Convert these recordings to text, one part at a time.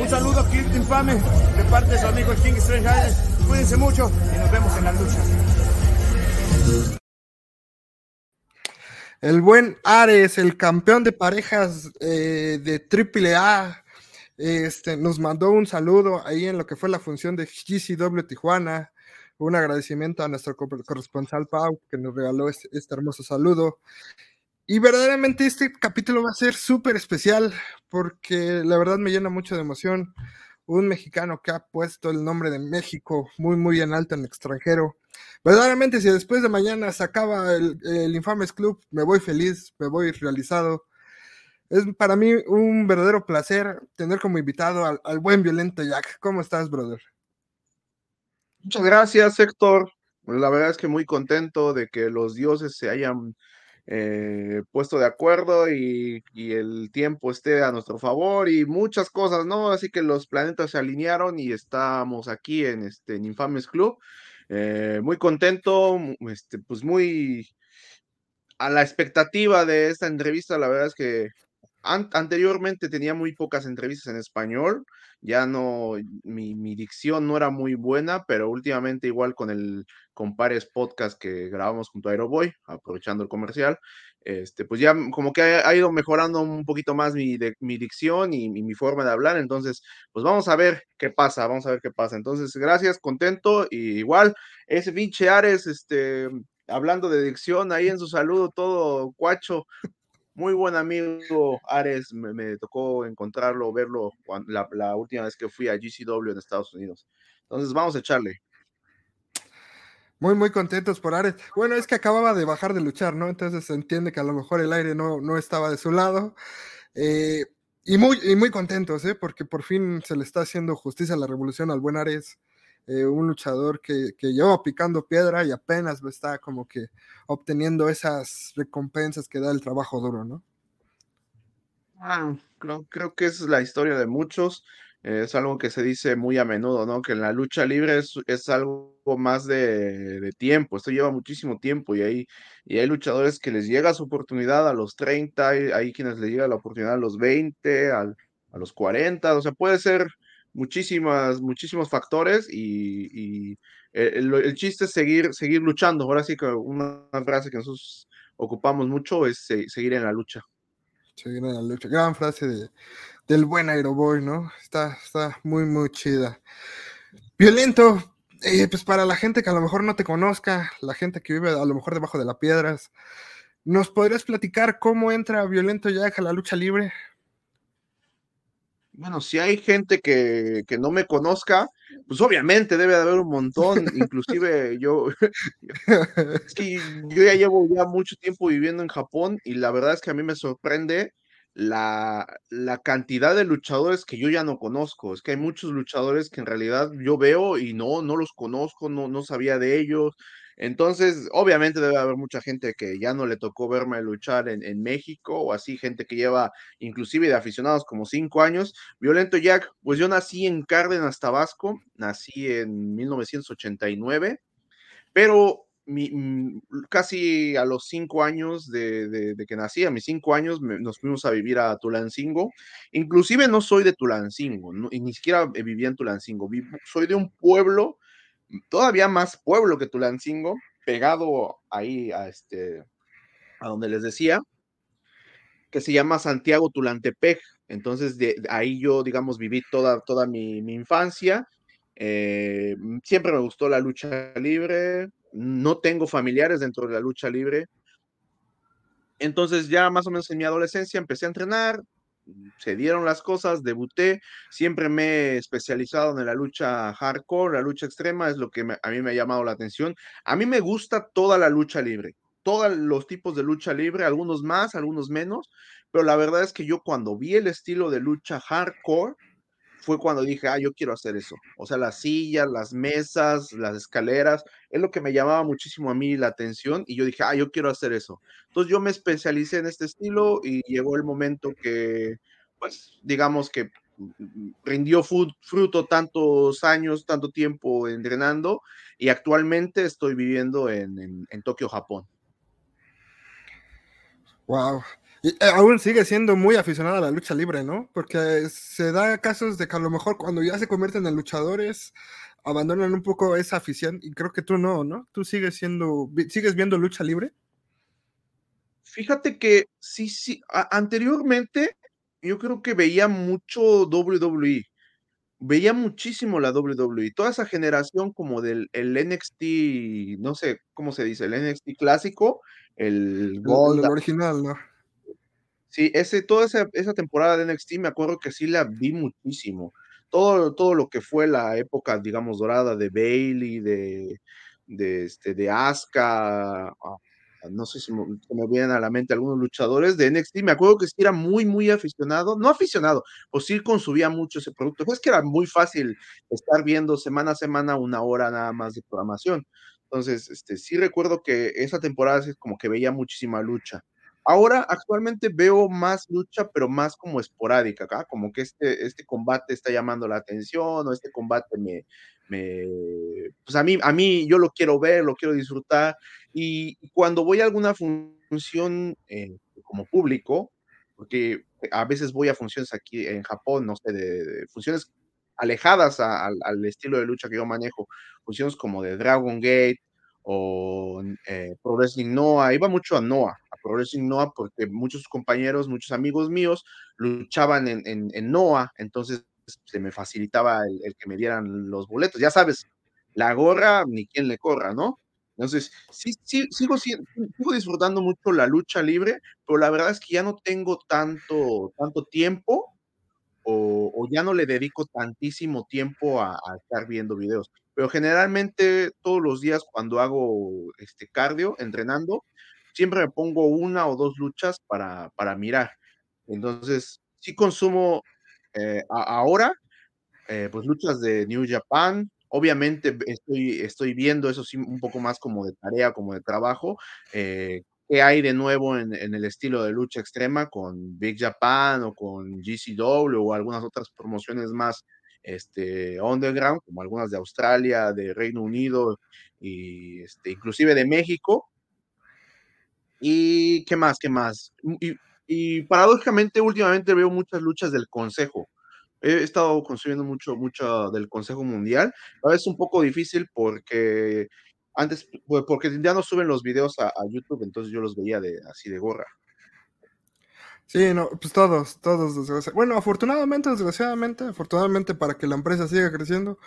Un saludo aquí infame de parte de su amigo King Strange Cuídense mucho y nos vemos en la lucha. El buen Ares, el campeón de parejas eh, de AAA, este, nos mandó un saludo ahí en lo que fue la función de GCW Tijuana. Un agradecimiento a nuestro corresponsal Pau que nos regaló este, este hermoso saludo. Y verdaderamente este capítulo va a ser súper especial porque la verdad me llena mucho de emoción. Un mexicano que ha puesto el nombre de México muy, muy en alto en el extranjero. Verdaderamente, si después de mañana se acaba el, Infames Club, me voy feliz, me voy realizado. Es para mí un verdadero placer tener como invitado al, al buen violento Jack. ¿Cómo estás, brother? Muchas gracias, Héctor. La verdad es que muy contento de que los dioses se hayan eh, puesto de acuerdo y, el tiempo esté a nuestro favor y muchas cosas, ¿no? Así que los planetas se alinearon y estamos aquí en este Infames Club. Eh, muy contento, este, pues muy a la expectativa de esta entrevista, la verdad es que anteriormente tenía muy pocas entrevistas en español, ya no, mi, mi, dicción no era muy buena, pero últimamente igual con el Compares podcast que grabamos junto a Aeroboy, aprovechando el comercial, este, pues ya como que ha, ido mejorando un poquito más mi, de, mi dicción y, mi forma de hablar, entonces, pues vamos a ver qué pasa, vamos a ver qué pasa. Entonces, gracias, contento, y igual, ese pinche Ares, este, hablando de dicción, ahí en su saludo todo cuacho, muy buen amigo Ares, me, tocó encontrarlo, verlo la, última vez que fui a GCW en Estados Unidos. Entonces vamos a echarle. Muy, muy contentos por Ares. Bueno, es que acababa de bajar de luchar, ¿no? Entonces se entiende que a lo mejor el aire no, no estaba de su lado. Eh, y, muy, y muy contentos, ¿eh? Porque por fin se le está haciendo justicia a la revolución al buen Ares. Eh, un luchador que, que lleva picando piedra y apenas está como que obteniendo esas recompensas que da el trabajo duro, ¿no? Ah, creo, creo que es la historia de muchos. es algo que se dice muy a menudo, ¿no? Que en la lucha libre es, es algo más de, de, tiempo, esto lleva muchísimo tiempo y hay, y hay luchadores que les llega su oportunidad a los 30, hay, hay quienes les llega la oportunidad a los 20, al, a los 40, o sea, puede ser muchísimas, muchísimos factores y, el, chiste es seguir, seguir luchando. Ahora sí que una frase que nosotros ocupamos mucho es seguir en la lucha. Seguir en la lucha. Gran frase de, del buen Aeroboy, ¿no? Está, está muy, muy chida. Violento, eh, pues para la gente que a lo mejor no te conozca, la gente que vive a lo mejor debajo de las piedras, ¿nos podrías platicar cómo entra Violento Jack a la lucha libre? Bueno, si hay gente que, no me conozca, pues obviamente debe de haber un montón, inclusive yo, es que yo ya llevo ya mucho tiempo viviendo en Japón y la verdad es que a mí me sorprende la, la cantidad de luchadores que yo ya no conozco. Es que hay muchos luchadores que en realidad yo veo y no, no los conozco, no, no sabía de ellos. Entonces, obviamente debe haber mucha gente que ya no le tocó verme luchar en, México o así, gente que lleva inclusive de aficionados como cinco años. Violento Jack, pues yo nací en Cárdenas, Tabasco, nací en 1989, pero mm, casi a los cinco años de, que nací, a mis cinco años nos fuimos a vivir a Tulancingo. Inclusive no soy de Tulancingo, ni siquiera vivía en Tulancingo, soy de un pueblo todavía más pueblo que Tulancingo, pegado ahí a este, a donde les decía, que se llama Santiago Tulantepec. Entonces, de, ahí yo, digamos, viví toda, toda mi, infancia. Eh, siempre me gustó la lucha libre. No tengo familiares dentro de la lucha libre. Entonces, ya más o menos en mi adolescencia empecé a entrenar, se dieron las cosas, debuté, siempre me he especializado en la lucha hardcore, la lucha extrema, es lo que a mí me ha llamado la atención. A mí me gusta toda la lucha libre, todos los tipos de lucha libre, algunos más, algunos menos, pero la verdad es que yo cuando vi el estilo de lucha hardcore, fue cuando dije, ah, yo quiero hacer eso. O sea, las sillas, las mesas, las escaleras, es lo que me llamaba muchísimo a mí la atención y yo dije, ah, yo quiero hacer eso. Entonces yo me especialicé en este estilo y llegó el momento que, pues, digamos que rindió fruto tantos años, tanto tiempo entrenando y actualmente estoy viviendo en, en, Tokio, Japón. Wow. Y eh, aún sigue siendo muy aficionada a la lucha libre, ¿no? Porque se da casos de que a lo mejor cuando ya se convierten en luchadores, abandonan un poco esa afición y creo que tú no, ¿no? Tú sigues siendo, sigues viendo lucha libre. Fíjate que sí, sí, anteriormente yo creo que veía mucho WWE, veía muchísimo la WWE, toda esa generación como del el NXT, no sé cómo se dice, el NXT clásico, el Gold. El, original, ¿no? Sí, ese, toda esa, esa temporada de NXT me acuerdo que sí la vi muchísimo todo, todo lo que fue la época, digamos, dorada de Bailey, de, de, este, de Asuka, ah, no sé si me, me, vienen a la mente algunos luchadores de NXT, me acuerdo que sí era muy, muy aficionado, no aficionado, o sí consumía mucho ese producto, pues que era muy fácil estar viendo semana a semana una hora nada más de programación. Entonces, este, sí recuerdo que esa temporada es como que veía muchísima lucha. Ahora, actualmente veo más lucha, pero más como esporádica, acá, como que este, este combate está llamando la atención, o este combate me, me, pues a mí, a mí yo lo quiero ver, lo quiero disfrutar, y cuando voy a alguna función eh, como público, porque a veces voy a funciones aquí en Japón, no sé, de, funciones alejadas al estilo de lucha que yo manejo, funciones como de Dragon Gate, o eh, Pro Wrestling Noah, iba mucho a Noah, a Pro Wrestling Noah, porque muchos compañeros, muchos amigos míos luchaban en, en, Noah, entonces se me facilitaba el, que me dieran los boletos. Ya sabes, la gorra, ni quien le corra, ¿no? Entonces, sí, sí, sigo, sigo disfrutando mucho la lucha libre, pero la verdad es que ya no tengo tanto, tanto tiempo o, ya no le dedico tantísimo tiempo a, a estar viendo videos pero generalmente todos los días cuando hago este cardio, entrenando, siempre me pongo una o dos luchas para, para mirar. Entonces, sí consumo eh, ahora, eh, pues luchas de New Japan. Obviamente estoy, estoy viendo eso un poco más como de tarea, como de trabajo. Eh, ¿Qué hay de nuevo en, en, el estilo de lucha extrema con Big Japan o con GCW o algunas otras promociones más este, underground, como algunas de Australia, de Reino Unido y este, inclusive de México. ¿Y qué más? ¿Qué más? Y, paradójicamente, últimamente veo muchas luchas del Consejo. He estado consumiendo mucho, mucho del Consejo Mundial. A veces es un poco difícil porque antes, pues, porque ya no suben los videos a, a YouTube, entonces yo los veía de, así de gorra. Sí, no, pues todos, todos, desgraciadamente. Bueno, afortunadamente, desgraciadamente, afortunadamente para que la empresa siga creciendo,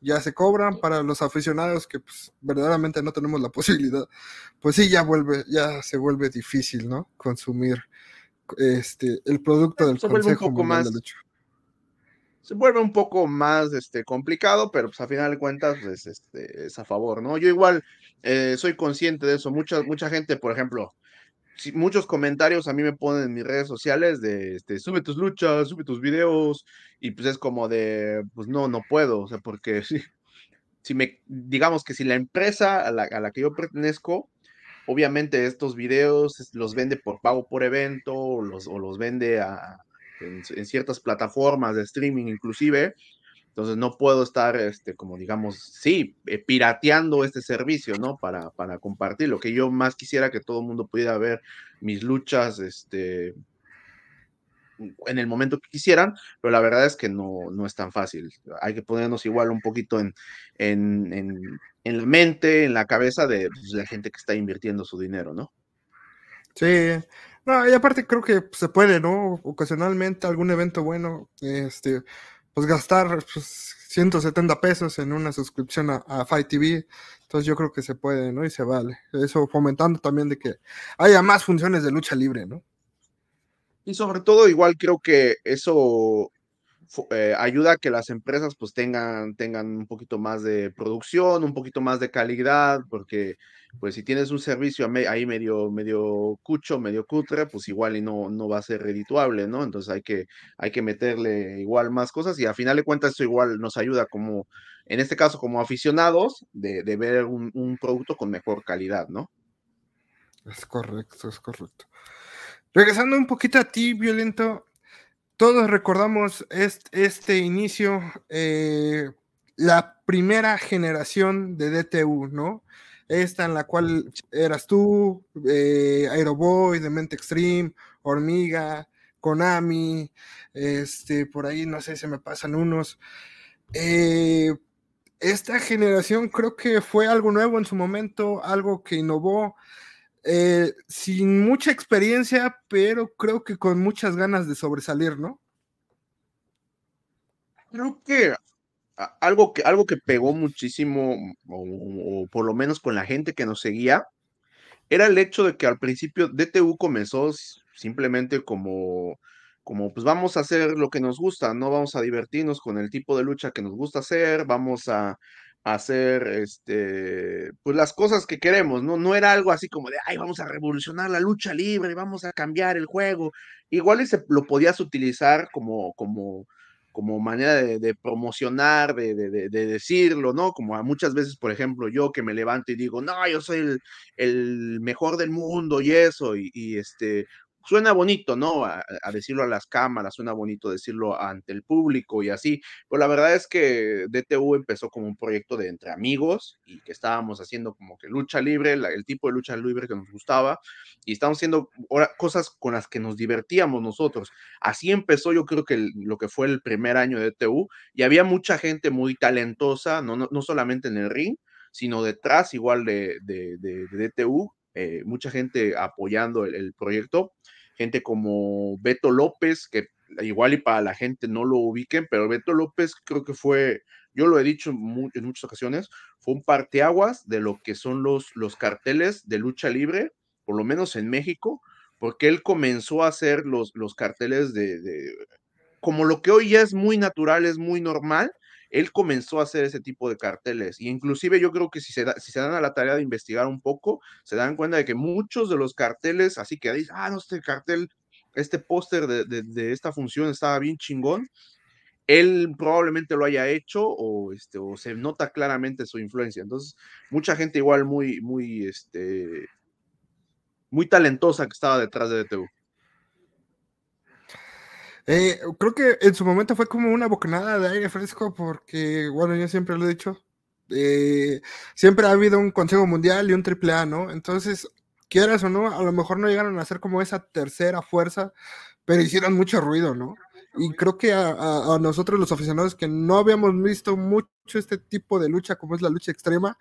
ya se cobran para los aficionados que pues, verdaderamente no tenemos la posibilidad. Pues sí, ya vuelve, ya se vuelve difícil, ¿no? Consumir este el producto del se Consejo un poco más, Se vuelve un poco más este, complicado, pero pues a final de cuentas pues, este, es a favor, ¿no? Yo igual eh, soy consciente de eso. Mucha, mucha gente, por ejemplo, muchos comentarios a mí me ponen en mis redes sociales de, este, sube tus luchas, sube tus videos, y pues es como de, pues no, no puedo, o sea, porque si, me, digamos que si la empresa a la, a la que yo pertenezco, obviamente estos videos los vende por pago por evento, o los, o los vende a, en, ciertas plataformas de streaming inclusive, entonces no puedo estar, este, como digamos, sí, eh, pirateando este servicio, ¿no? Para, para compartir. Lo que yo más quisiera que todo el mundo pudiera ver mis luchas, este, en el momento que quisieran, pero la verdad es que no, no es tan fácil. Hay que ponernos igual un poquito en, en, en, la mente, en la cabeza de pues, la gente que está invirtiendo su dinero, ¿no? Sí, no, y aparte creo que se puede, ¿no? Ocasionalmente algún evento bueno, este, pues gastar 170 pues, pesos en una suscripción a, Fight TV. Entonces yo creo que se puede, ¿no? Y se vale. Eso fomentando también de que haya más funciones de lucha libre, ¿no? Y sobre todo, igual creo que eso eh, ayuda a que las empresas pues tengan, tengan un poquito más de producción, un poquito más de calidad, porque pues si tienes un servicio ahí medio, medio cucho, medio cutre, pues igual y no, no va a ser redituable, ¿no? Entonces hay que, hay que meterle igual más cosas y a final de cuentas eso igual nos ayuda como, en este caso como aficionados, de, de ver un producto con mejor calidad, ¿no? Es correcto, es correcto. Regresando un poquito a ti, Violento, todos recordamos este, inicio, eh, la primera generación de DTU, ¿no? Esta en la cual eras tú, eh, Aeroboy, Mente Extreme, Hormiga, Konami, este, por ahí no sé, se me pasan unos. Eh, esta generación creo que fue algo nuevo en su momento, algo que innovó, eh, sin mucha experiencia, pero creo que con muchas ganas de sobresalir, ¿no? Creo que algo que, algo que pegó muchísimo, o, por lo menos con la gente que nos seguía, era el hecho de que al principio DTU comenzó simplemente como, como pues vamos a hacer lo que nos gusta, no vamos a divertirnos con el tipo de lucha que nos gusta hacer, vamos a, hacer este pues las cosas que queremos, ¿no? No era algo así como de ay, vamos a revolucionar la lucha libre, vamos a cambiar el juego. Igual ese lo podías utilizar como, como, como manera de, promocionar, de, de, decirlo, ¿no? Como muchas veces, por ejemplo, yo que me levanto y digo, no, yo soy el, el mejor del mundo y eso, y, este, suena bonito, ¿no? A, decirlo a las cámaras, suena bonito decirlo ante el público y así. Pero la verdad es que DTU empezó como un proyecto de entre amigos y que estábamos haciendo como que lucha libre, el tipo de lucha libre que nos gustaba y estábamos haciendo cosas con las que nos divertíamos nosotros. Así empezó yo creo que lo que fue el primer año de DTU y había mucha gente muy talentosa, no, no, solamente en el ring, sino detrás igual de, de, DTU, eh, mucha gente apoyando el proyecto gente como Beto López, que igual y para la gente no lo ubiquen, pero Beto López creo que fue, yo lo he dicho en, muchas ocasiones, fue un parteaguas de lo que son los, los carteles de lucha libre, por lo menos en México, porque él comenzó a hacer los, los carteles de, como lo que hoy ya es muy natural, es muy normal, él comenzó a hacer ese tipo de carteles. Y inclusive yo creo que si se, si se dan a la tarea de investigar un poco, se dan cuenta de que muchos de los carteles, así que dicen, ah, no, este cartel, este póster de, esta función estaba bien chingón, él probablemente lo haya hecho o, este, o se nota claramente su influencia. Entonces, mucha gente igual muy, muy, este, muy talentosa que estaba detrás de DTU. Eh, creo que en su momento fue como una bocanada de aire fresco porque, bueno, yo siempre lo he dicho, eh, siempre ha habido un Consejo Mundial y un AAA, ¿no? Entonces, quieras o no, a lo mejor no llegaron a ser como esa tercera fuerza, pero hicieron mucho ruido, ¿no? Y creo que a, a, nosotros los aficionados que no habíamos visto mucho este tipo de lucha como es la lucha extrema,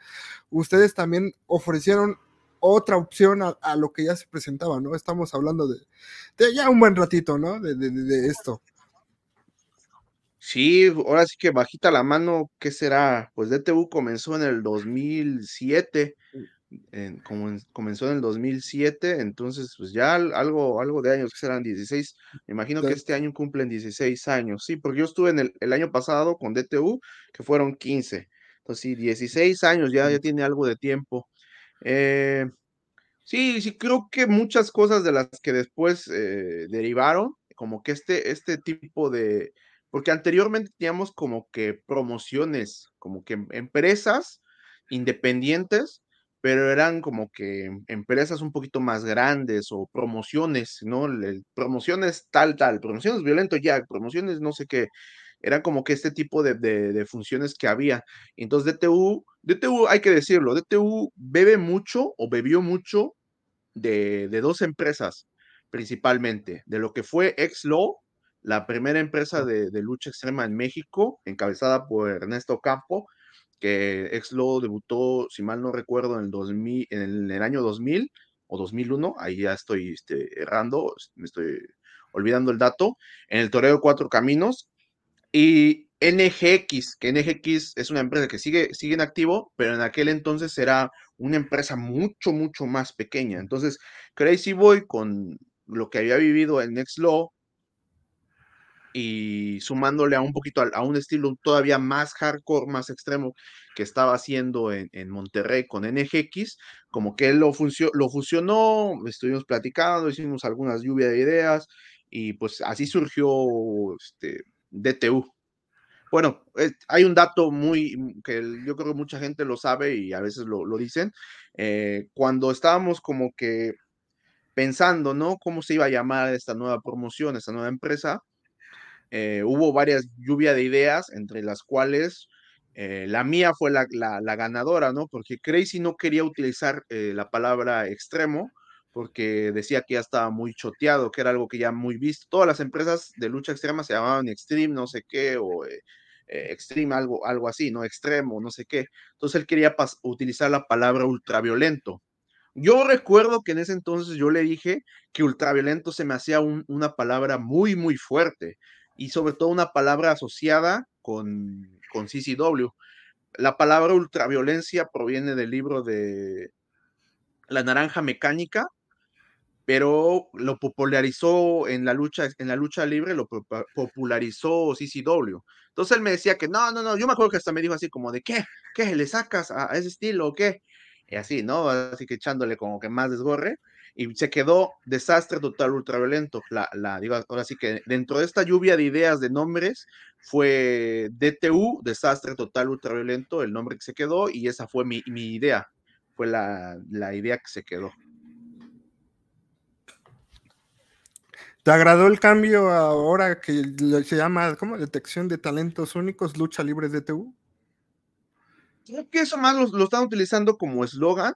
ustedes también ofrecieron otra opción a, lo que ya se presentaba, ¿no? Estamos hablando de, ya un buen ratito, ¿no? De, esto. Sí, ahora sí que bajita la mano, ¿qué será? Pues DTU comenzó en el 2007, en, como comenzó en el 2007, entonces pues ya algo, algo de años, que serán 16, me imagino que este año cumplen 16 años, sí, porque yo estuve en el, el año pasado con DTU, que fueron 15, entonces sí, 16 años, ya, ya tiene algo de tiempo. Eh, sí, sí, creo que muchas cosas de las que después eh, derivaron, como que este, este tipo de, porque anteriormente teníamos como que promociones, como que empresas independientes, pero eran como que empresas un poquito más grandes o promociones, ¿no? promociones tal, tal, promociones violento ya, promociones no sé qué era como que este tipo de, funciones que había. Entonces DTU, DTU hay que decirlo, DTU bebe mucho o bebió mucho de, dos empresas principalmente, de lo que fue Exlo, la primera empresa de, lucha extrema en México, encabezada por Ernesto Campo, que Exlo debutó, si mal no recuerdo, en el, 2000, en el, año 2000 o 2001, ahí ya estoy este, errando, me estoy olvidando el dato, en el Toreo Cuatro Caminos, y NGX, que NGX es una empresa que sigue, sigue en activo, pero en aquel entonces era una empresa mucho, mucho más pequeña. Entonces, Crazy Boy, con lo que había vivido en Nextlaw y sumándole a un poquito a, un estilo todavía más hardcore, más extremo que estaba haciendo en, Monterrey con NGX, como que él lo, lo fusionó, estuvimos platicando, hicimos algunas lluvias de ideas y pues así surgió este, DTU. Bueno, eh, hay un dato muy que yo creo que mucha gente lo sabe y a veces lo, dicen. Eh, cuando estábamos como que pensando, ¿no? ¿Cómo se iba a llamar esta nueva promoción, esta nueva empresa? Eh, hubo varias lluvias de ideas, entre las cuales la mía fue la, ganadora, ¿no? Porque Crazy no quería utilizar la palabra extremo, porque decía que ya estaba muy choteado, que era algo que ya muy visto. Todas las empresas de lucha extrema se llamaban Extreme, no sé qué, o eh, eh, Extreme, algo, algo así, ¿no? Extremo, no sé qué. Entonces él quería utilizar la palabra ultraviolento. Yo recuerdo que en ese entonces yo le dije que ultraviolento se me hacía una palabra muy, muy fuerte y sobre todo una palabra asociada con, con CCW. La palabra ultraviolencia proviene del libro de La Naranja Mecánica, pero lo popularizó en la lucha, en la lucha libre, lo popularizó CCW. Entonces él me decía que no, no, no, yo me acuerdo que hasta me dijo así como de, ¿qué? ¿Qué? ¿Le sacas a, ese estilo o qué? Y así, ¿no? Así que echándole como que más desgorre. Y se quedó desastre total ultraviolento. La, la, digo, ahora sí que dentro de esta lluvia de ideas de nombres fue DTU, desastre total ultraviolento, el nombre que se quedó, y esa fue mi, mi idea. Fue la, la idea que se quedó. ¿Te agradó el cambio ahora que se llama, ¿cómo? Detección de talentos únicos, lucha libre de TU? Creo que eso más lo, están utilizando como eslogan,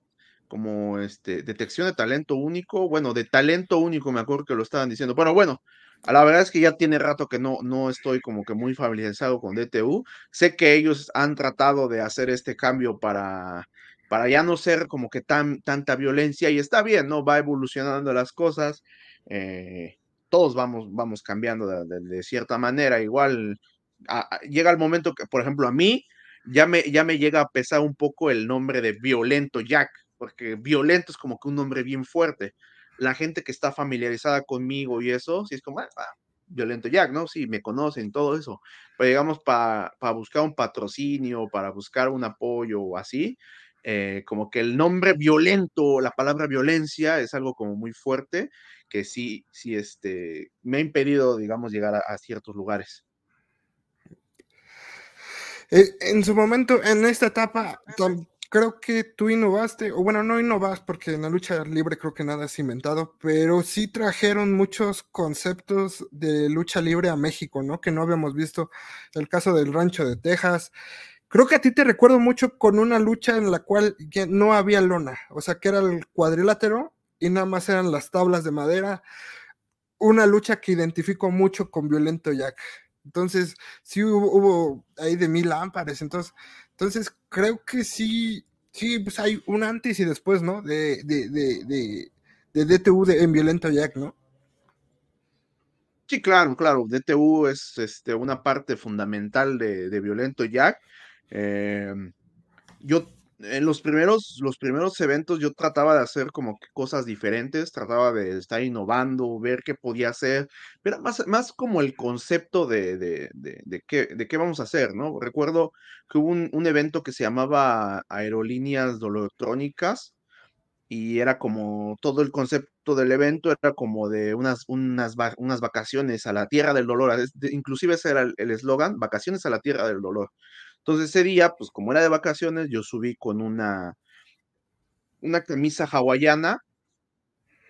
como este, detección de talento único. Bueno, de talento único, me acuerdo que lo estaban diciendo. Bueno, bueno, la verdad es que ya tiene rato que no, no estoy como que muy familiarizado con DTU. Sé que ellos han tratado de hacer este cambio para, para ya no ser como que tan, tanta violencia y está bien, ¿no? Va evolucionando las cosas. Eh, todos vamos, vamos cambiando de, cierta manera. Igual llega el momento que, por ejemplo, a mí ya me, ya me llega a pesar un poco el nombre de Violento Jack, porque Violento es como que un nombre bien fuerte. La gente que está familiarizada conmigo y eso, sí es como, ah, Violento Jack, ¿no? Sí, me conocen, todo eso. Pero digamos, para buscar un patrocinio, para buscar un apoyo o así, eh, como que el nombre violento, la palabra violencia es algo como muy fuerte que sí, sí, este, me ha impedido, digamos, llegar a, ciertos lugares. Eh, en su momento, en esta etapa, creo que tú innovaste, o bueno, no innovas porque en la lucha libre creo que nada es inventado, pero sí trajeron muchos conceptos de lucha libre a México, ¿no? Que no habíamos visto. El caso del rancho de Texas. Creo que a ti te recuerdo mucho con una lucha en la cual no había lona, o sea, que era el cuadrilátero y nada más eran las tablas de madera. Una lucha que identifico mucho con Violento Jack. Entonces, sí hubo, ahí de mil lámparas. Entonces, entonces, creo que sí, sí, pues hay un antes y después, ¿no? De, de, de, de, DTU en Violento Jack, ¿no? Sí, claro, claro. DTU es este, una parte fundamental de, Violento Jack. Eh, yo en los primeros, los primeros eventos yo trataba de hacer como cosas diferentes, trataba de estar innovando, ver qué podía hacer, pero más, más como el concepto de, de, de, qué, de qué vamos a hacer, ¿no? Recuerdo que hubo un, evento que se llamaba Aerolíneas Dolotrónicas y era como todo el concepto del evento era como de unas, unas, unas vacaciones a la tierra del dolor, inclusive ese era el eslogan, vacaciones a la tierra del dolor. Entonces ese día, pues como era de vacaciones, yo subí con una, una camisa hawaiana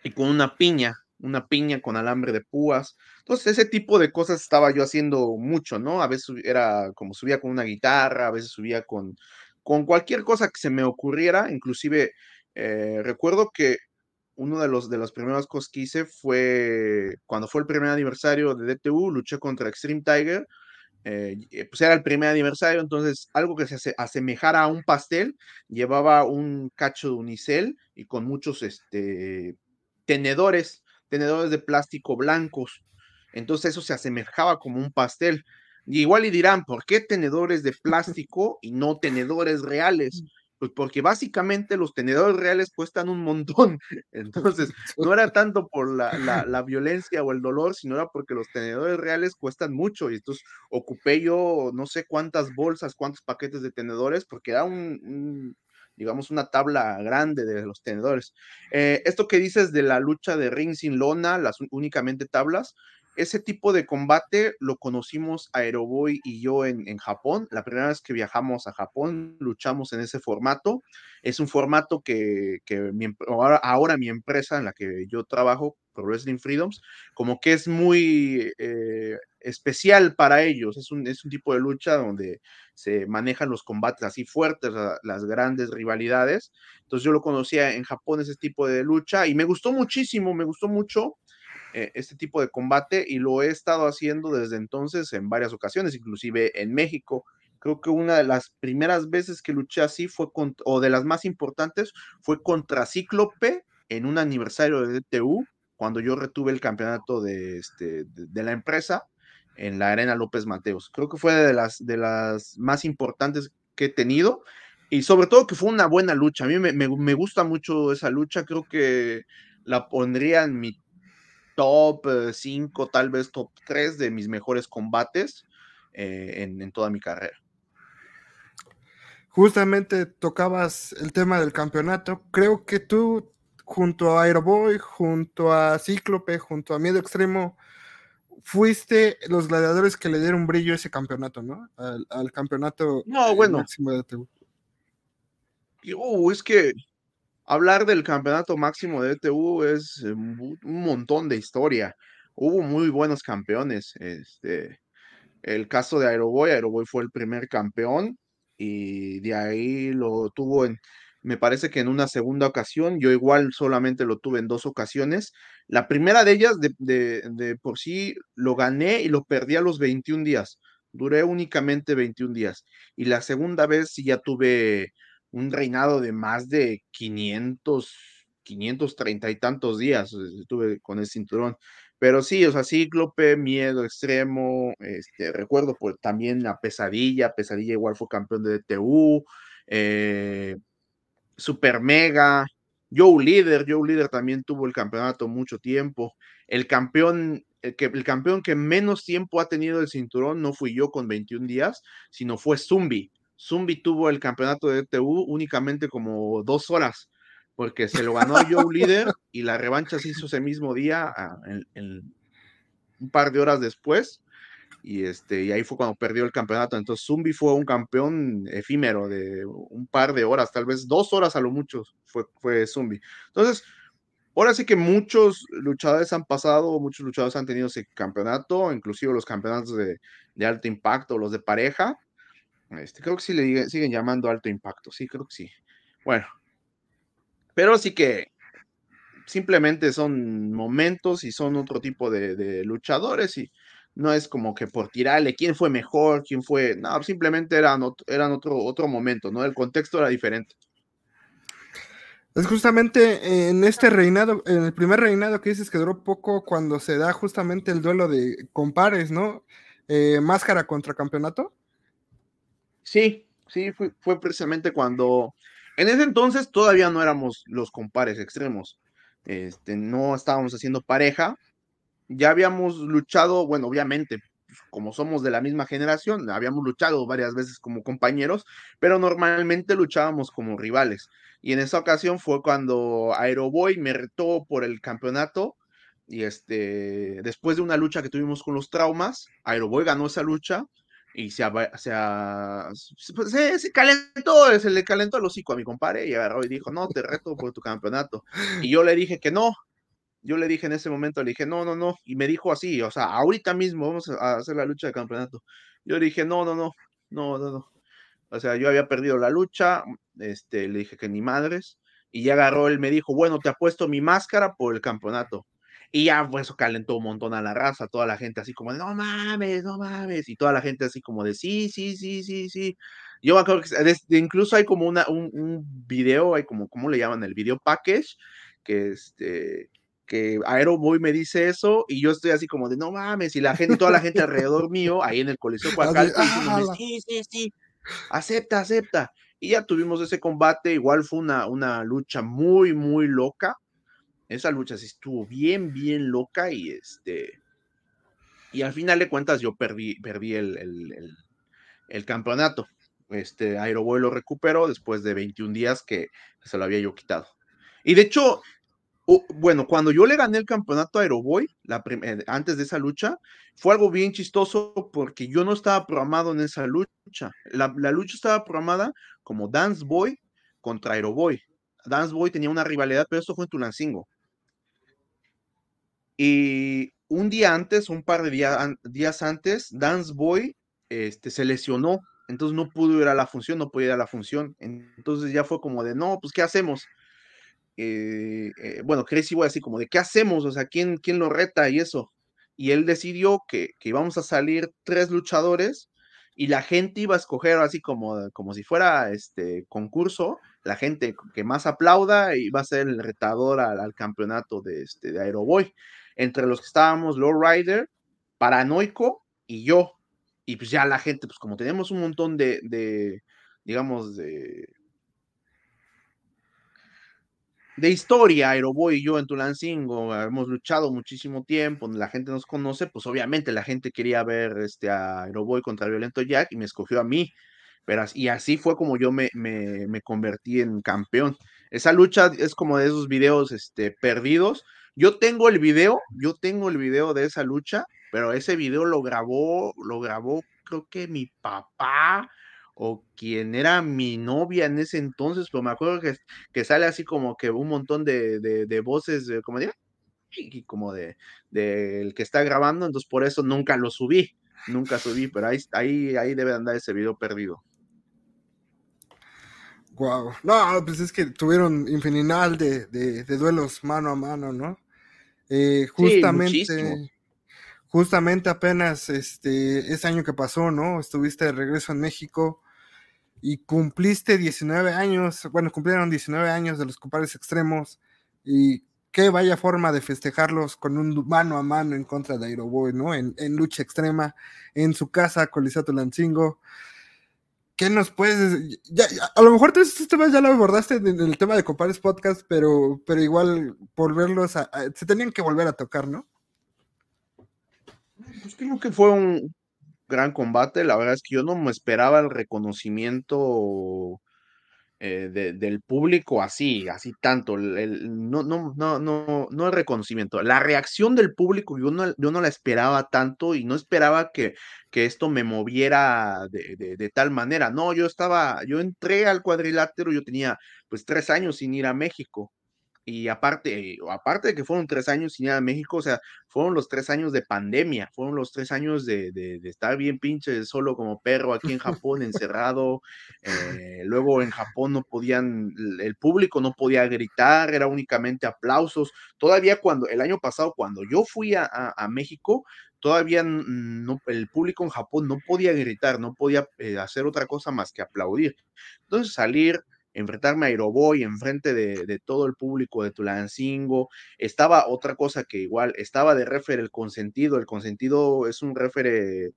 y con una piña, una piña con alambre de púas. Entonces ese tipo de cosas estaba yo haciendo mucho, ¿no? A veces era como subía con una guitarra, a veces subía con, con cualquier cosa que se me ocurriera, inclusive eh, recuerdo que uno de los de las primeras cosas que hice fue cuando fue el primer aniversario de DTU, luché contra Extreme Tiger eh, eh, pues era el primer aniversario, entonces algo que se asemejara a un pastel, llevaba un cacho de unicel y con muchos este, tenedores, tenedores de plástico blancos. Entonces eso se asemejaba como un pastel. Y igual y dirán, ¿por qué tenedores de plástico y no tenedores reales? Pues porque básicamente los tenedores reales cuestan un montón. Entonces, no era tanto por la, la, violencia o el dolor, sino era porque los tenedores reales cuestan mucho. Y entonces ocupé yo no sé cuántas bolsas, cuántos paquetes de tenedores, porque era un, digamos, una tabla grande de los tenedores. Eh, esto que dices de la lucha de ring sin lona, las únicamente tablas, ese tipo de combate lo conocimos Aeroboy y yo en, Japón. La primera vez que viajamos a Japón, luchamos en ese formato. Es un formato que, mi, ahora, ahora, mi empresa en la que yo trabajo, Pro Wrestling Freedoms, como que es muy eh, especial para ellos. Es un, es un tipo de lucha donde se manejan los combates así fuertes, las grandes rivalidades. Entonces yo lo conocía en Japón, ese tipo de lucha, y me gustó muchísimo, me gustó mucho eh, este tipo de combate y lo he estado haciendo desde entonces en varias ocasiones, inclusive en México. Creo que una de las primeras veces que luché así fue, con, o de las más importantes, fue contra Cíclope en un aniversario de DTU, cuando yo retuve el campeonato de, este, de, de la empresa en la Arena López Mateos. Creo que fue de las, de las más importantes que he tenido y sobre todo que fue una buena lucha. A mí me, me, me gusta mucho esa lucha, creo que la pondría en mi top 5, tal vez top 3 de mis mejores combates eh, en, en, toda mi carrera. Justamente tocabas el tema del campeonato. Creo que tú, junto a Aeroboy, junto a Cíclope, junto a Miedo Extremo, fuiste los gladiadores que le dieron brillo a ese campeonato, ¿no? Al, al campeonato no, bueno. máximo de TU. Uh, es que hablar del campeonato máximo de ETU es un montón de historia. Hubo muy buenos campeones. Este, el caso de Aeroboy, Aeroboy fue el primer campeón y de ahí lo tuvo en, me parece que en una segunda ocasión, yo igual solamente lo tuve en dos ocasiones. La primera de ellas, de, de, de por sí, lo gané y lo perdí a los 21 días. Duré únicamente 21 días. Y la segunda vez sí ya tuve un reinado de más de 500, 530 y tantos días estuve con el cinturón. Pero sí, o sea, Cíclope, Miedo Extremo, este, recuerdo pues, también la Pesadilla, Pesadilla igual fue campeón de DTU, eh, Super Mega, Joe Líder, Joe Líder también tuvo el campeonato mucho tiempo. El campeón, el, que, el campeón que menos tiempo ha tenido el cinturón no fui yo con 21 días, sino fue Zumbi. Zumbi tuvo el campeonato de TU únicamente como dos horas, porque se lo ganó Joe Líder y la revancha se hizo ese mismo día, en, en, un par de horas después, y, este, y ahí fue cuando perdió el campeonato. Entonces Zumbi fue un campeón efímero de un par de horas, tal vez dos horas a lo mucho fue, fue Zumbi. Entonces, ahora sí que muchos luchadores han pasado, muchos luchadores han tenido ese campeonato, inclusive los campeonatos de, de alto impacto, los de pareja. Este, creo que sí le siguen llamando alto impacto, sí, creo que sí. Bueno, pero sí que simplemente son momentos y son otro tipo de, luchadores y no es como que por tirarle quién fue mejor, quién fue, no, simplemente eran, eran otro, otro momento, ¿no? El contexto era diferente. Es justamente en este reinado, en el primer reinado que dices que duró poco, cuando se da justamente el duelo de compares, ¿no? Eh, máscara contra campeonato. Sí, sí, fue, precisamente cuando, en ese entonces todavía no éramos los compares extremos, este, no estábamos haciendo pareja, ya habíamos luchado, bueno, obviamente, como somos de la misma generación, habíamos luchado varias veces como compañeros, pero normalmente luchábamos como rivales. Y en esa ocasión fue cuando Aeroboy me retó por el campeonato. Y este, después de una lucha que tuvimos con los traumas, Aeroboy ganó esa lucha y se, se, se, se, calentó, se le calentó el hocico a mi compadre y agarró y dijo, no, te reto por tu campeonato. Y yo le dije que no, yo le dije en ese momento, le dije, no, no, no, y me dijo así, o sea, ahorita mismo vamos a hacer la lucha de campeonato. Yo le dije, no, no, no, no, no, no. O sea, yo había perdido la lucha, este, le dije que ni madres, y ya agarró, él me dijo, bueno, te apuesto mi máscara por el campeonato. Y ya, pues eso calentó un montón a la raza, toda la gente así como de, no mames, no mames, y toda la gente así como de, sí, sí, sí, sí, sí. Yo me acuerdo que incluso hay como una, un, un video, hay como, ¿cómo le llaman? El video package, que este, que Aeroboy me dice eso y yo estoy así como de no mames, y la gente, toda la gente alrededor mío, ahí en el Coliseo Coacalco, ah, sí, sí, sí, acepta, acepta. Y ya tuvimos ese combate, igual fue una, una lucha muy, muy loca. Esa lucha sí estuvo bien, bien loca y este. Y al final de cuentas yo perdí, perdí el, el, campeonato. Este Aeroboy lo recuperó después de 21 días que se lo había yo quitado. Y de hecho, bueno, cuando yo le gané el campeonato a Aeroboy, la eh, antes de esa lucha, fue algo bien chistoso porque yo no estaba programado en esa lucha. La, la lucha estaba programada como Dance Boy contra Aeroboy. Dance Boy tenía una rivalidad, pero eso fue en Tulancingo. Y un día antes, un par de días antes, Dance Boy este, se lesionó, entonces no pudo ir a la función, no podía ir a la función. Entonces ya fue como de, no, pues, ¿qué hacemos? Eh, eh, bueno, Chris igual así como de, ¿qué hacemos? O sea, ¿quién, quién lo reta y eso? Y él decidió que, que íbamos a salir tres luchadores y la gente iba a escoger así como, como si fuera este concurso, la gente que más aplauda iba a ser el retador al, campeonato de, este, de Aeroboy. Entre los que estábamos, Rider, Paranoico y yo. Y pues ya la gente, pues como tenemos un montón de, de digamos, de, de historia, Aeroboy y yo en Tulancingo hemos luchado muchísimo tiempo, la gente nos conoce, pues obviamente la gente quería ver este, a Aeroboy contra Violento Jack y me escogió a mí. Pero, y así fue como yo me, me, convertí en campeón. Esa lucha es como de esos videos este, perdidos. Yo tengo el video, yo tengo el video de esa lucha, pero ese video lo grabó, lo grabó creo que mi papá o quien era mi novia en ese entonces, pero me acuerdo que, que sale así como que un montón de, de, voces, de, como de, y como de, el que está grabando, entonces por eso nunca lo subí, nunca subí, pero ahí, ahí, ahí debe andar ese video perdido. Wow, no, pues es que tuvieron infinidad de, de, duelos mano a mano, ¿no? Eh, justamente, justamente apenas este, ese año que pasó, ¿no? Estuviste de regreso en México y cumpliste 19 años, bueno, cumplieron 19 años de los compadres extremos y qué vaya forma de festejarlos con un mano a mano en contra de Aeroboy, ¿no? En, lucha extrema, en su casa, Colisato Lancingo. ¿Qué nos puedes ya, a lo mejor estos temas ya lo abordaste en, el tema de compadres podcast, pero, pero igual volverlos a, se tenían que volver a tocar, ¿no? Pues creo que fue un, gran combate. La verdad es que yo no me esperaba el reconocimiento eh, del público así, así tanto. El, no, no, no, no, no el reconocimiento. La reacción del público yo no, yo no la esperaba tanto y no esperaba que, que esto me moviera de, de, tal manera. No, yo estaba, yo entré al cuadrilátero, yo tenía pues tres años sin ir a México. Y aparte, aparte de que fueron tres años sin ir a México, o sea, fueron los tres años de pandemia, fueron los tres años de, de, estar bien pinche solo como perro aquí en Japón, encerrado. Eh, luego en Japón no podían, el público no podía gritar, era únicamente aplausos. Todavía cuando, el año pasado, cuando yo fui a, a, México, todavía no, el público en Japón no podía gritar, no podía eh, hacer otra cosa más que aplaudir. Entonces salir enfrentarme a Aeroboy enfrente de, de todo el público de Tulancingo. Estaba otra cosa que igual, estaba de refer el consentido. El consentido es un refer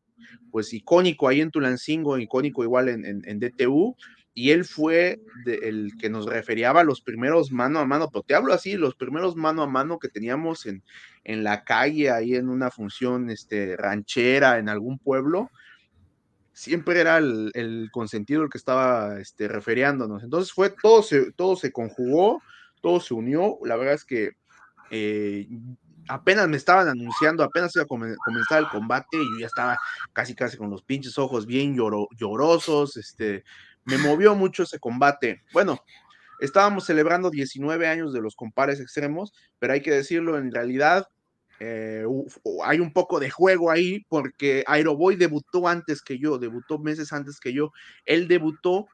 pues icónico ahí en Tulancingo, icónico igual en, en, DTU. Y él fue el que nos referiaba a los primeros mano a mano, pero te hablo así, los primeros mano a mano que teníamos en, en la calle, ahí en una función este, ranchera, en algún pueblo, siempre era el, consentido el que estaba este, referiándonos. Entonces fue, todo se, todo se conjugó, todo se unió. La verdad es que eh, apenas me estaban anunciando, apenas iba a el combate y yo ya estaba casi casi con los pinches ojos bien llorosos, este, me movió mucho ese combate. Bueno, estábamos celebrando 19 años de los compares extremos, pero hay que decirlo, en realidad eh, hay un poco de juego ahí porque Aeroboy debutó antes que yo, debutó meses antes que yo. Él debutó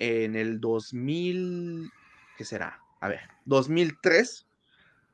en el 2000, ¿qué será? A ver, 2003,